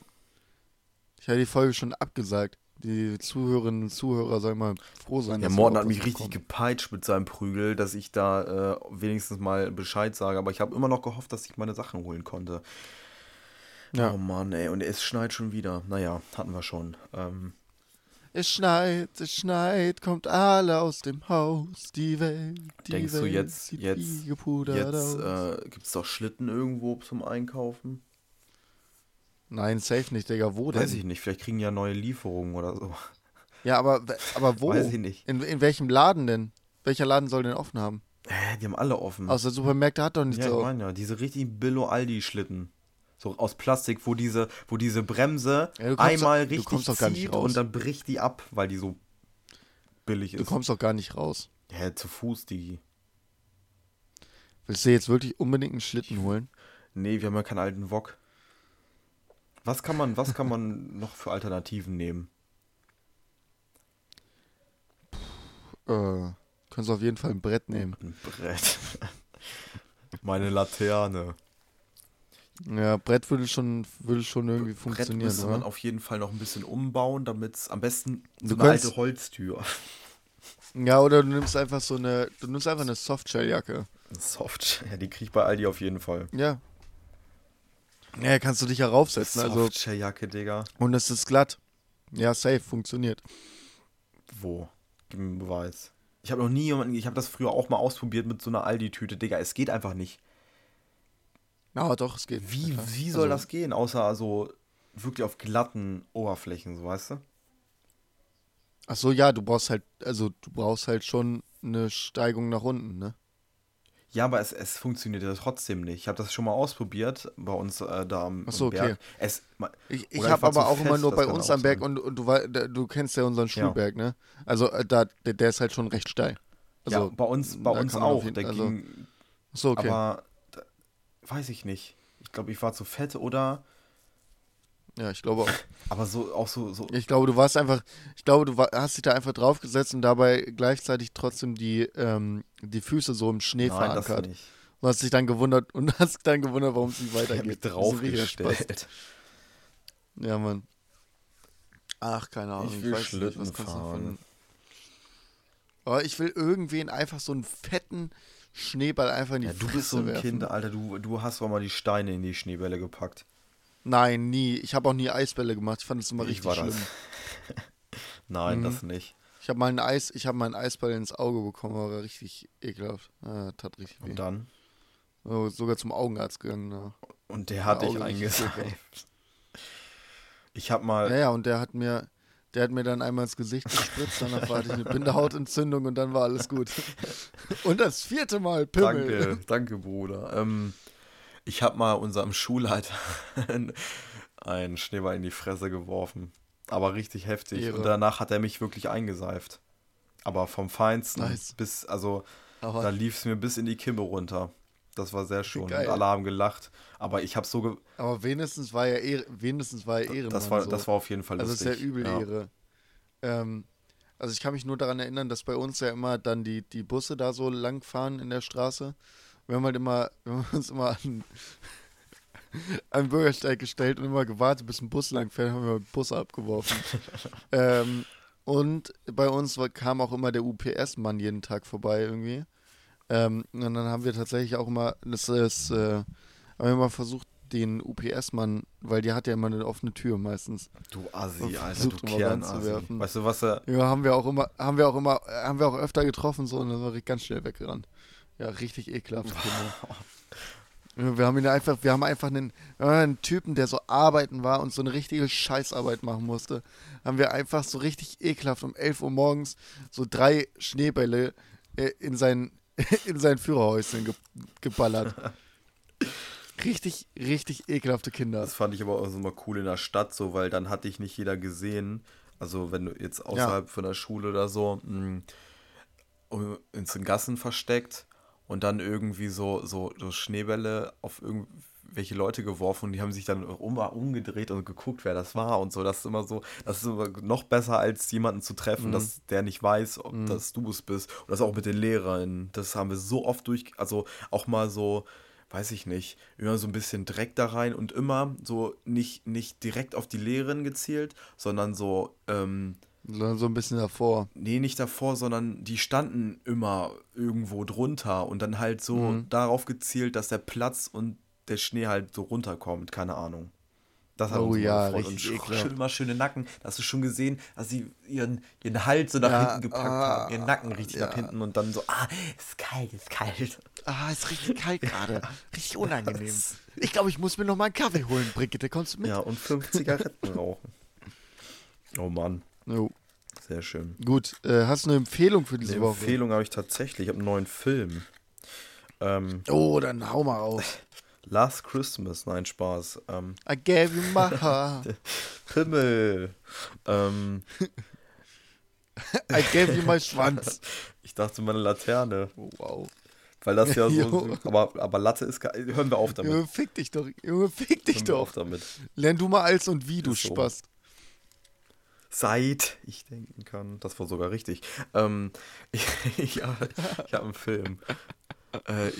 ich hatte die Folge schon abgesagt. Die Zuhörerinnen und Zuhörer sollen mal froh sein.
Ja,
dass sie
Morten hat mich
was
richtig
bekommen.
gepeitscht mit seinem Prügel, dass ich da äh, wenigstens mal Bescheid sage. Aber ich habe immer noch gehofft, dass ich meine Sachen holen konnte.
Ja.
Oh Mann, ey. Und es schneit schon wieder. Naja, hatten wir schon. Ähm,
Es schneit, es schneit, kommt alle aus dem Haus, die Welt, die
Denkst du,
Welt
jetzt-
sieht
jetzt- jetzt
aus.
äh, gibt es doch Schlitten irgendwo zum Einkaufen.
Nein, safe nicht, Digga, wo denn?
Weiß ich nicht. Vielleicht kriegen ja neue Lieferungen oder so.
Ja, aber, aber wo?
Weiß ich nicht.
In, in welchem Laden denn? Welcher Laden soll denn offen haben?
Hä, die haben alle offen.
Außer Supermärkte hat doch nicht
ja, ich
so.
meine ja, diese richtigen Billo-Aldi-Schlitten. So aus Plastik, wo diese, wo diese Bremse
Ja, du
einmal
du
richtig
kommst doch gar nicht
zieht
raus.
und dann bricht die ab, weil die so billig
Du
ist.
kommst doch gar nicht raus.
Hä, zu Fuß, die.
Willst du jetzt wirklich unbedingt einen Schlitten holen?
Nee, wir haben ja keinen alten Wok. Was kann man, was kann man noch für Alternativen nehmen?
Äh, kannst du auf jeden Fall ein Brett nehmen.
Ein Brett. Meine Laterne.
Ja, Brett würde schon, würde schon irgendwie
Brett
funktionieren,
müsste man
oder?
auf jeden Fall noch ein bisschen umbauen, damit es am besten so
Du
eine
kannst-
alte Holztür.
Ja, oder du nimmst einfach so eine, du nimmst einfach eine Softshell-Jacke.
Soft. Ja, die krieg ich bei Aldi auf jeden Fall.
Ja. Ja, kannst du dich ja raufsetzen, also,
Softshell-Jacke, Digga.
und es ist glatt. Ja, safe, funktioniert.
Wo? Gib mir einen Beweis. Ich habe noch nie jemanden, ich habe das früher auch mal ausprobiert mit so einer Aldi-Tüte, Digga. Es geht einfach nicht.
Ja, doch, es geht.
Wie,
Ja,
wie soll
also,
das gehen? Außer so wirklich auf glatten Oberflächen, so weißt du?
Ach so, ja, du brauchst halt, also du brauchst halt schon eine Steigung nach unten, ne?
Ja, aber es, es funktioniert ja trotzdem nicht. Ich habe das schon mal ausprobiert bei uns äh, da am,
Ach so,
am Berg.
okay.
Es, ma-
Ich, ich habe aber auch immer
fest,
nur
das
bei uns am Berg und, und du, du kennst ja unseren Schulberg, ne? Also äh, da, der, der ist halt schon recht steil. Also,
ja, bei uns, bei uns
man
auch.
jeden- also-
ging,
so, okay.
aber weiß ich nicht. Ich glaube, ich war zu fett oder.
ja, ich glaube auch.
Aber so auch so, so
Ich glaube, du warst einfach, ich glaube, du war, hast dich da einfach draufgesetzt und dabei gleichzeitig trotzdem die, ähm, die Füße so im Schnee
nein, das
verankert.
nicht.
Und hast dich dann gewundert und hast dann gewundert, warum es nicht
Ich
weitergeht. Das Spaß.
draufgestellt.
Ja, Mann. Ach, keine Ahnung.
Ich will
weiß nicht,
Schlitten
was kannst du
fahren.
Aber ich will irgendwen einfach so einen fetten Schneeball einfach in die
Ja, du
Fresse
bist so ein
werfen.
Kind, Alter. Du, du hast doch mal die Steine in die Schneebälle gepackt.
Nein, nie. Ich habe auch nie Eisbälle gemacht. Ich fand das immer
Ich
richtig
war
schlimm.
das. Nein,
Mhm.
das nicht.
Ich habe mal ein Eis, ich habe mal einen Eisball ins Auge bekommen, war richtig ekelhaft. Ja, tat richtig weh.
Und dann?
Oh, sogar zum Augenarzt gegangen. Ja.
Und der hat dich eingeseift. Ich hab mal.
ja, ja, und der hat mir, der hat mir dann einmal ins Gesicht gespritzt, danach hatte ich eine Bindehautentzündung und dann war alles gut. Und das vierte Mal Pimmel.
Danke, danke, Bruder. Ähm, ich habe mal unserem Schulleiter einen Schneeball in die Fresse geworfen. Aber richtig heftig.
Ehre.
Und danach hat er mich wirklich eingeseift. Aber vom Feinsten
Nice.
bis, also
Aber
da lief es mir bis in die Kimme runter. Das war sehr schön.
geil.
Und alle haben gelacht. Aber ich habe so. Ge
Aber wenigstens war er Ehre, wenigstens war er Ehrenmann.
das, war,
so.
das war auf jeden Fall
also es
lustig.
ist ja übel Ehre. Ähm, also ich kann mich nur daran erinnern, dass bei uns ja immer dann die, die Busse da so lang fahren in der Straße. Wir haben halt immer, wir haben uns immer an, an den Bürgersteig gestellt und immer gewartet, bis ein Bus lang fährt, haben wir Busse abgeworfen. ähm, und bei uns war, kam auch immer der UPS-Mann jeden Tag vorbei irgendwie. Ähm, und dann haben wir tatsächlich auch immer, das ist, äh, haben wir mal versucht, den UPS-Mann, weil der hat ja immer eine offene Tür meistens.
Du Assi, Alter, du Kernassi. Weißt du, was er.
Ja, haben wir auch immer, haben wir auch immer, haben wir auch öfter getroffen so und dann war ich ganz schnell weggerannt. Ja, richtig ekelhaft. Ja, Wir haben ihn einfach, wir haben einfach einen, einen Typen, der so arbeiten war und so eine richtige Scheißarbeit machen musste. Haben wir einfach so richtig ekelhaft um 11 Uhr morgens so drei Schneebälle äh, in sein, in sein Führerhäuschen ge geballert. Richtig, richtig ekelhafte Kinder.
Das fand ich aber auch mal cool in der Stadt, so, weil dann hat dich nicht jeder gesehen. Also wenn du jetzt außerhalb von der Schule oder so mh, in den Gassen versteckt und dann irgendwie so, so, so Schneebälle auf irgendwelche Leute geworfen und die haben sich dann um, umgedreht und geguckt, wer das war und so. Das ist immer so, das ist immer noch besser, als jemanden zu treffen,
Mhm.
dass der nicht weiß, ob das du es bist. Und das auch mit den Lehrern. Das haben wir so oft durch, also auch mal so, weiß ich nicht, immer so ein bisschen Dreck da rein und immer so nicht, nicht direkt auf die Lehrerin gezielt, sondern so, ähm,
So, so ein bisschen davor.
nee, nicht davor, sondern die standen immer irgendwo drunter und dann halt so darauf gezielt, dass der Platz und der Schnee halt so runterkommt, keine Ahnung. Das hat
Oh
uns
ja,
gefreut. und
ekelhaft.
schön, immer schöne Nacken. Da hast du schon gesehen, dass sie ihren, ihren Hals so nach
Ja,
hinten gepackt
ah,
haben, ihren Nacken richtig nach
ja.
hinten und dann so, ah, ist kalt, ist kalt.
Ah, ist richtig kalt gerade. Richtig unangenehm. Ich glaube, ich muss mir noch mal einen Kaffee holen, Brigitte. Kommst du mit?
Ja, und fünf Zigaretten rauchen. Oh Mann,
Jo.
sehr schön.
Gut, äh, hast du eine Empfehlung für diese
Eine
Woche?
Empfehlung habe ich tatsächlich. Ich habe einen neuen Film. Ähm,
Oh, dann hau mal auf.
Last Christmas, nein, Spaß. Ähm,
I gave you my heart.
Pimmel. Ähm,
I gave you my Schwanz.
ich dachte meine Laterne,
Oh, wow.
weil das ja so. Aber, aber Latte ist. Hören wir auf damit.
Junge, fick dich doch. Junge, fick dich
Hören wir auf
doch.
damit.
Lern du mal als und wie, du
so.
Spast.
Seit ich denken kann. Das war sogar richtig. Ähm, ich ich, habe ich hab einen Film. Äh,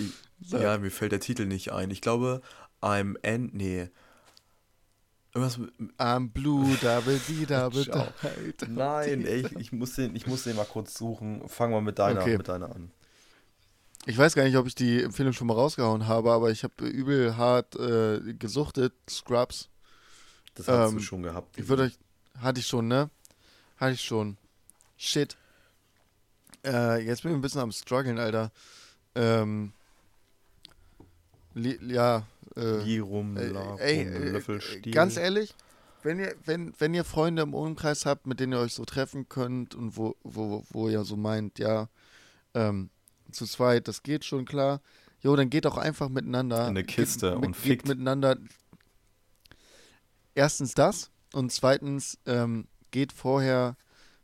Sag.
ja, mir fällt der Titel nicht ein. Ich glaube, I'm End. Nee. Irgendwas mit.
I'm blue, double D, double. D.
Nein, ey, ich, ich, muss den, ich muss den mal kurz suchen. Fangen wir mit deiner,
Okay.
mit deiner an.
Ich weiß gar nicht, ob ich die Empfehlung schon mal rausgehauen habe, aber ich habe übel hart äh, gesuchtet. Scrubs.
Das hast
Ähm,
du schon gehabt.
Ich würde euch. Hatte ich schon, ne? Hatte ich schon. Shit. Äh, jetzt bin ich ein bisschen am struggeln, Alter. Ähm. Li ja, äh.
Wie rum,
Äh,
la,
ey, äh,
Löffel,
äh, ganz ehrlich, wenn ihr, wenn, wenn ihr Freunde im Umkreis habt, mit denen ihr euch so treffen könnt und wo, wo, wo ihr so meint, ja, ähm, zu zweit, das geht schon klar. Jo, dann geht auch einfach miteinander.
In eine Kiste
geht,
und
geht
fickt.
miteinander. Erstens das und zweitens ähm, geht vorher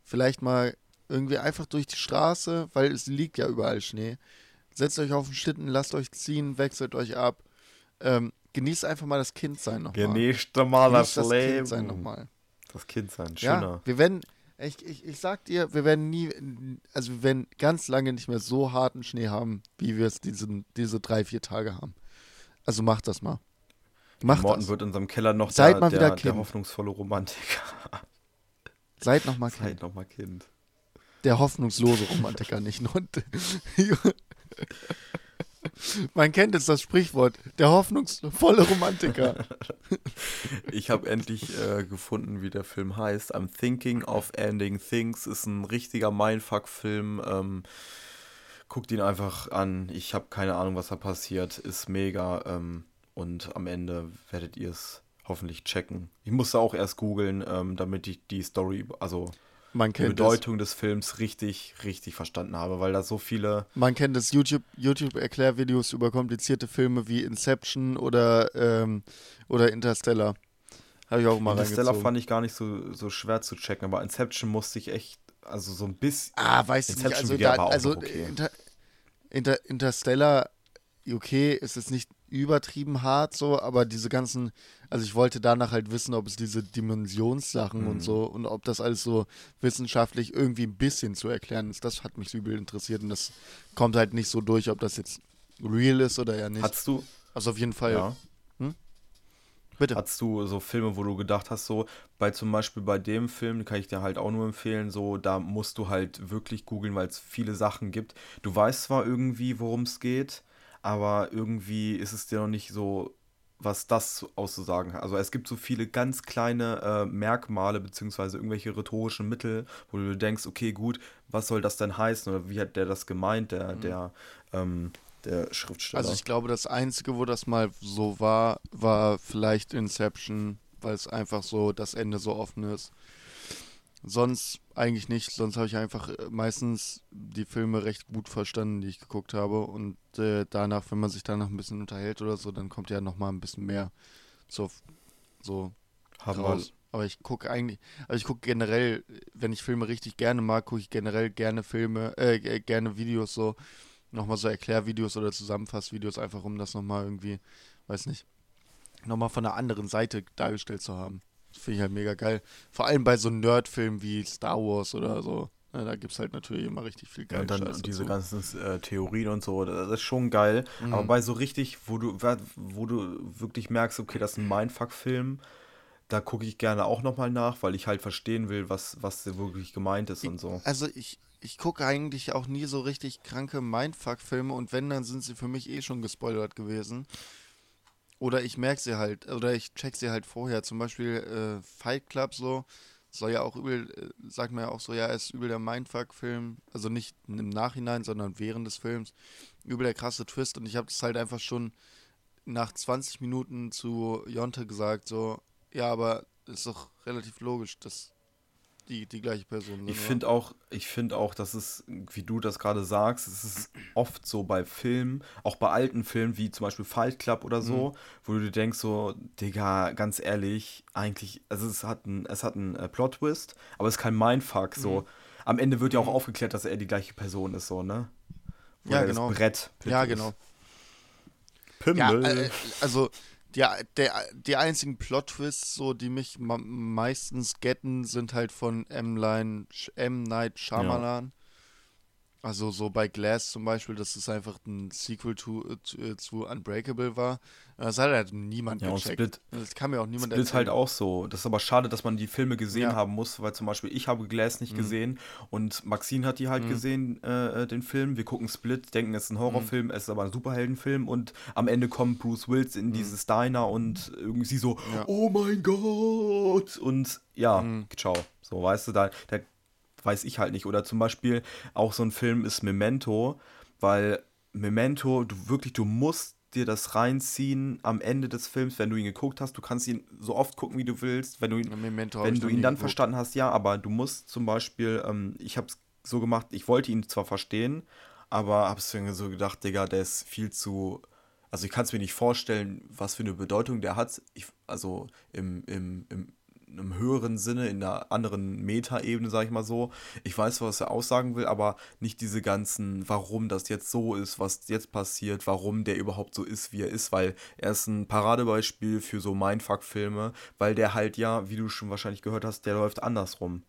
vielleicht mal irgendwie einfach durch die Straße, weil es liegt ja überall Schnee. Setzt euch auf den Schlitten, lasst euch ziehen, wechselt euch ab. Ähm, genießt einfach mal das Kindsein nochmal.
Genießt mal das,
Genießt das
Leben.
Kindsein nochmal.
Das Kindsein,
Ja,
schöner.
wir werden, ich, ich, ich sag dir, wir werden nie, also wir werden ganz lange nicht mehr so harten Schnee haben, wie wir es diesen, diese drei, vier Tage haben. Also macht das mal. Macht
Morten
das.
wird in unserem Keller noch
Seid
der,
mal
der,
wieder
der
Kind.
hoffnungsvolle Romantiker.
Seid noch mal Kind.
Seid noch mal Kind.
Der hoffnungslose Romantiker, nicht nur. Man kennt jetzt das Sprichwort. Der hoffnungsvolle Romantiker.
Ich habe endlich äh, gefunden, wie der Film heißt. I'm Thinking of Ending Things ist ein richtiger Mindfuck-Film. Ähm, guckt ihn einfach an. Ich habe keine Ahnung, was da passiert. Ist mega. Ähm, und am Ende werdet ihr es hoffentlich checken. Ich musste auch erst googeln, ähm, damit ich die Story, also
Man
die
kennt es.
Bedeutung des Films richtig, richtig verstanden habe, weil da so viele.
Man kennt es YouTube, YouTube-Erklärvideos über komplizierte Filme wie Inception oder, ähm, oder Interstellar. Habe ich auch mal
Interstellar fand ich gar nicht so, so schwer zu checken, aber Inception musste ich echt, also so ein bisschen.
Ah, weiß ich nicht.
Inception
Also, da, also
okay.
Inter, Inter, Interstellar, okay, ist es nicht übertrieben hart so, aber diese ganzen, also ich wollte danach halt wissen, ob es diese Dimensionssachen
Mhm.
und so und ob das alles so wissenschaftlich irgendwie ein bisschen zu erklären ist. Das hat mich übel interessiert und das kommt halt nicht so durch, ob das jetzt real ist oder ja nicht.
Hattest du,
also auf jeden Fall.
ja,
Bitte.
hattest du so Filme, wo du gedacht hast, so, bei zum Beispiel bei dem Film, kann ich dir halt auch nur empfehlen, so, da musst du halt wirklich googeln, weil es viele Sachen gibt. Du weißt zwar irgendwie, worum es geht, aber irgendwie ist es dir noch nicht so, was das auszusagen hat. Also es gibt so viele ganz kleine äh, Merkmale beziehungsweise irgendwelche rhetorischen Mittel, wo du denkst, okay, gut, was soll das denn heißen oder wie hat der das gemeint, der, der, ähm, der Schriftsteller.
Also ich glaube, das Einzige, wo das mal so war, war vielleicht Inception, weil es einfach so das Ende so offen ist. Sonst eigentlich nicht. Sonst habe ich einfach äh, meistens die Filme recht gut verstanden, die ich geguckt habe. Und äh, danach, wenn man sich danach ein bisschen unterhält oder so, dann kommt ja noch mal ein bisschen mehr so, so
haben wir,
raus. Aber ich gucke eigentlich, also ich gucke generell, wenn ich Filme richtig gerne mag, gucke ich generell gerne Filme, äh, gerne Videos so, nochmal so Erklärvideos oder Zusammenfassvideos, einfach um das nochmal irgendwie, weiß nicht, nochmal von der anderen Seite dargestellt zu haben. Finde ich halt mega geil. Vor allem bei so Nerdfilmen wie Star Wars oder so. Ja, da gibt es halt natürlich immer richtig viel
Ja,
geil.
und dann
Scheiß
diese
dazu.
ganzen äh, Theorien und so, das ist schon geil.
Mhm.
Aber bei so richtig, wo du, wo du wirklich merkst, okay, das ist ein Mindfuck-Film, da gucke ich gerne auch nochmal nach, weil ich halt verstehen will, was, was wirklich gemeint ist und so.
Also ich, ich gucke eigentlich auch nie so richtig kranke Mindfuck-Filme und wenn, dann sind sie für mich eh schon gespoilert gewesen. Oder ich merke sie halt, oder ich check sie halt vorher. Zum Beispiel äh, Fight Club so, soll ja auch übel, äh, sagt man ja auch so, ja, ist übel der Mindfuck-Film. Also nicht im Nachhinein, sondern während des Films. Übel der krasse Twist und ich habe das halt einfach schon nach 20 Minuten zu Jonte gesagt, so, ja, aber ist doch relativ logisch, dass die, die gleiche Person sind.
Ich finde auch, ich finde auch, dass es, wie du das gerade sagst, es ist oft so bei Filmen, auch bei alten Filmen, wie zum Beispiel Fight Club oder so, mhm. wo du dir denkst so, Digga, ganz ehrlich, eigentlich, also es hat ein, es hat einen äh, Plot-Twist, aber es ist kein Mindfuck, so. Mhm. Am Ende wird ja auch mhm. aufgeklärt, dass er die gleiche Person ist, so, ne?
Wo ja, genau.
Brett.
Ja, genau. Pimmel. Ja, äh, also die, der, die einzigen Plot-Twists, so, die mich meistens getten, sind halt von M. Line, M. Night Shyamalan. Ja. Also so bei Glass zum Beispiel, dass es einfach ein Sequel to, äh, zu Unbreakable war. Das hat halt niemand
ja,
gecheckt.
Split, das kann mir auch niemand Split erzählen. halt auch so. Das ist aber schade, dass man die Filme gesehen ja. haben muss, weil zum Beispiel ich habe Glass nicht mhm. gesehen und Maxine hat die halt mhm. gesehen, äh, äh, den Film. Wir gucken Split, denken, es ist ein Horrorfilm, mhm. es ist aber ein Superheldenfilm und am Ende kommt Bruce Willis in mhm. dieses Diner und irgendwie so, ja. oh mein Gott! Und ja, mhm. ciao. So, weißt du, da, da weiß ich halt nicht. Oder zum Beispiel auch so ein Film ist Memento, weil Memento, du wirklich, du musst dir das reinziehen am Ende des Films, wenn du ihn geguckt hast. Du kannst ihn so oft gucken, wie du willst. Wenn du ihn, wenn du ihn dann geguckt. verstanden hast, ja, aber du musst zum Beispiel, ähm, ich habe es so gemacht, ich wollte ihn zwar verstehen, aber habe es mir so gedacht, Digga, der ist viel zu. Also ich kann es mir nicht vorstellen, was für eine Bedeutung der hat. Ich, also im, im, im einem höheren Sinne, in einer anderen Metaebene, sag ich mal so. Ich weiß, was er aussagen will, aber nicht diese ganzen, warum das jetzt so ist, was jetzt passiert, warum der überhaupt so ist, wie er ist, weil er ist ein Paradebeispiel für so Mindfuck-Filme, weil der halt ja, wie du schon wahrscheinlich gehört hast, der läuft andersrum.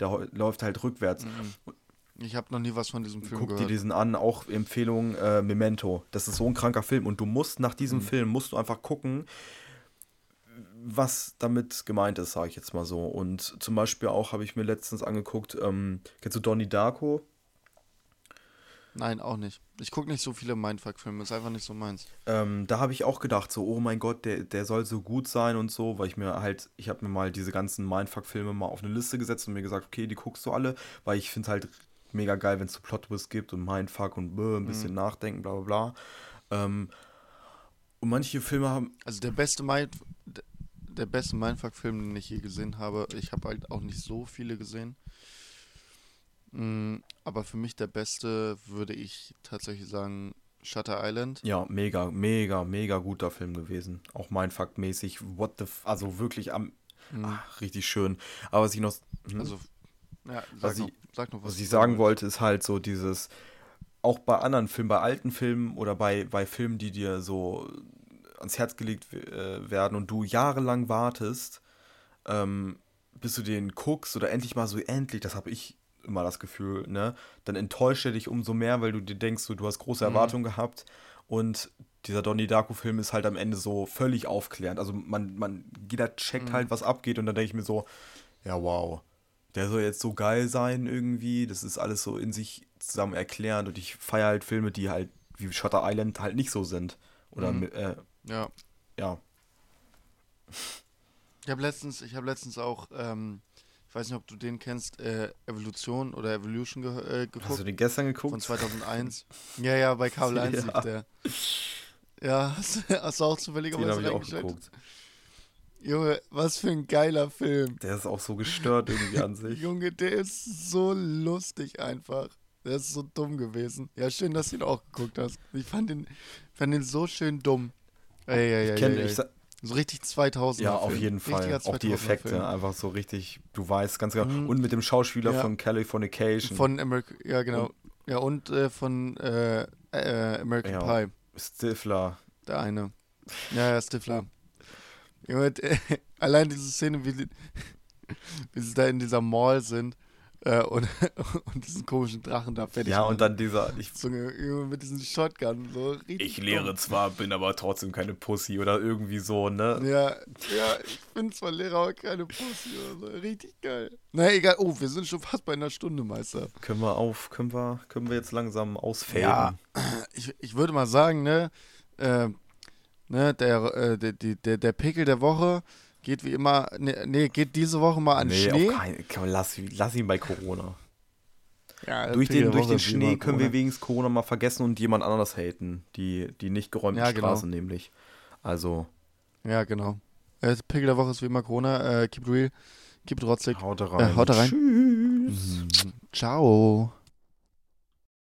Der läuft halt rückwärts. Mhm.
Ich habe noch nie was von diesem Film
Guck
gehört.
dir diesen an, auch Empfehlung äh, Memento. Das ist so ein kranker Film und du musst nach diesem mhm. Film musst du einfach gucken, was damit gemeint ist, sage ich jetzt mal so. Und zum Beispiel auch habe ich mir letztens angeguckt, ähm, kennst du Donnie Darko?
Nein, auch nicht. Ich gucke nicht so viele Mindfuck-Filme, ist einfach nicht so meins.
Ähm, da habe ich auch gedacht, so, oh mein Gott, der, der soll so gut sein und so, weil ich mir halt, ich habe mir mal diese ganzen Mindfuck-Filme mal auf eine Liste gesetzt und mir gesagt, okay, die guckst du alle, weil ich finde halt mega geil, wenn es so Plot-Twists gibt und Mindfuck und bäh, ein bisschen mhm. nachdenken, bla bla bla. Ähm, und manche Filme haben.
Also der beste Mind, der beste Mindfuck-Film, den ich je gesehen habe. Ich habe halt auch nicht so viele gesehen. Mm, aber für mich der beste würde ich tatsächlich sagen Shutter Island.
Ja, mega, mega, mega guter Film gewesen. Auch Mindfuck-mäßig. What the f Also wirklich am. Mhm. Ach, richtig schön. Aber was ich noch. Hm? Also, ja, was noch, ich, noch was. Was ich sagen wollte, ist halt so dieses. Auch bei anderen Filmen, bei alten Filmen oder bei, bei Filmen, die dir so ans Herz gelegt äh, werden und du jahrelang wartest, ähm, bis du den guckst oder endlich mal so endlich, das habe ich immer das Gefühl, ne? Dann enttäuscht er dich umso mehr, weil du dir denkst, du, du hast große mhm. Erwartungen mhm. gehabt und dieser Donnie Darko-Film ist halt am Ende so völlig aufklärend. Also man, man, jeder checkt mhm. halt, was abgeht und dann denke ich mir so, ja wow, der soll jetzt so geil sein irgendwie. Das ist alles so in sich zusammen erklärend und ich feiere halt Filme, die halt wie Shutter Island halt nicht so sind. Oder mhm. äh,
ja.
Ja.
Ich habe letztens, ich habe letztens auch, ähm, ich weiß nicht, ob du den kennst, äh, Evolution oder Evolution ge äh, geguckt.
Hast du den gestern geguckt?
Von 2001. ja, ja, bei Kabel 1 ja. der. Ja, hast, hast, du auch zufälligerweise reingeschaltet? Junge, was für ein geiler Film.
Der ist auch so gestört irgendwie an sich.
Junge, der ist so lustig einfach. Der ist so dumm gewesen. Ja, schön, dass du ihn auch geguckt hast. Ich fand ihn, fand ihn so schön dumm. Ey, ey, ich kenne, so richtig 2000
Ja, auf jeden Fall. Auch die Effekte, Film. einfach so richtig, du weißt ganz genau. Mhm. Und mit dem Schauspieler ja. von Californication.
Von American, ja genau. Und, ja, und äh, von äh, äh, American ja. Pie.
Stifler.
Der eine. Ja, ja, Stifler. Junge, allein diese Szene, wie, wie sie da in dieser Mall sind äh, und, und diesen komischen Drachen da fertig
Ja, und dann dieser.
Ich, so, mit diesem Shotgun. So
ich lehre zwar, bin aber trotzdem keine Pussy oder irgendwie so, ne?
Ja, ja ich bin zwar Lehrer, aber keine Pussy oder so. Richtig geil. Na egal. Oh, wir sind schon fast bei einer Stunde, Meister.
Können wir auf, können wir, können wir jetzt langsam ausfällen?
Ja, ich, ich würde mal sagen, ne, äh, ne, der, äh, der, der, der Pickel der Woche Geht wie immer, nee, nee, geht diese Woche mal an nee, Schnee.
Kein, lass, lass ihn bei Corona. Ja, durch den, durch den Schnee können wir wenigstens Corona mal vergessen und jemand anderes haten. Die, die nicht geräumten ja, genau. Straßen nämlich. Also.
Ja, genau. Äh, Pickel der Woche ist wie immer Corona. Äh, keep real. Gib rotzig.
Haut rein.
Äh, haut rein.
Tschüss.
Ciao.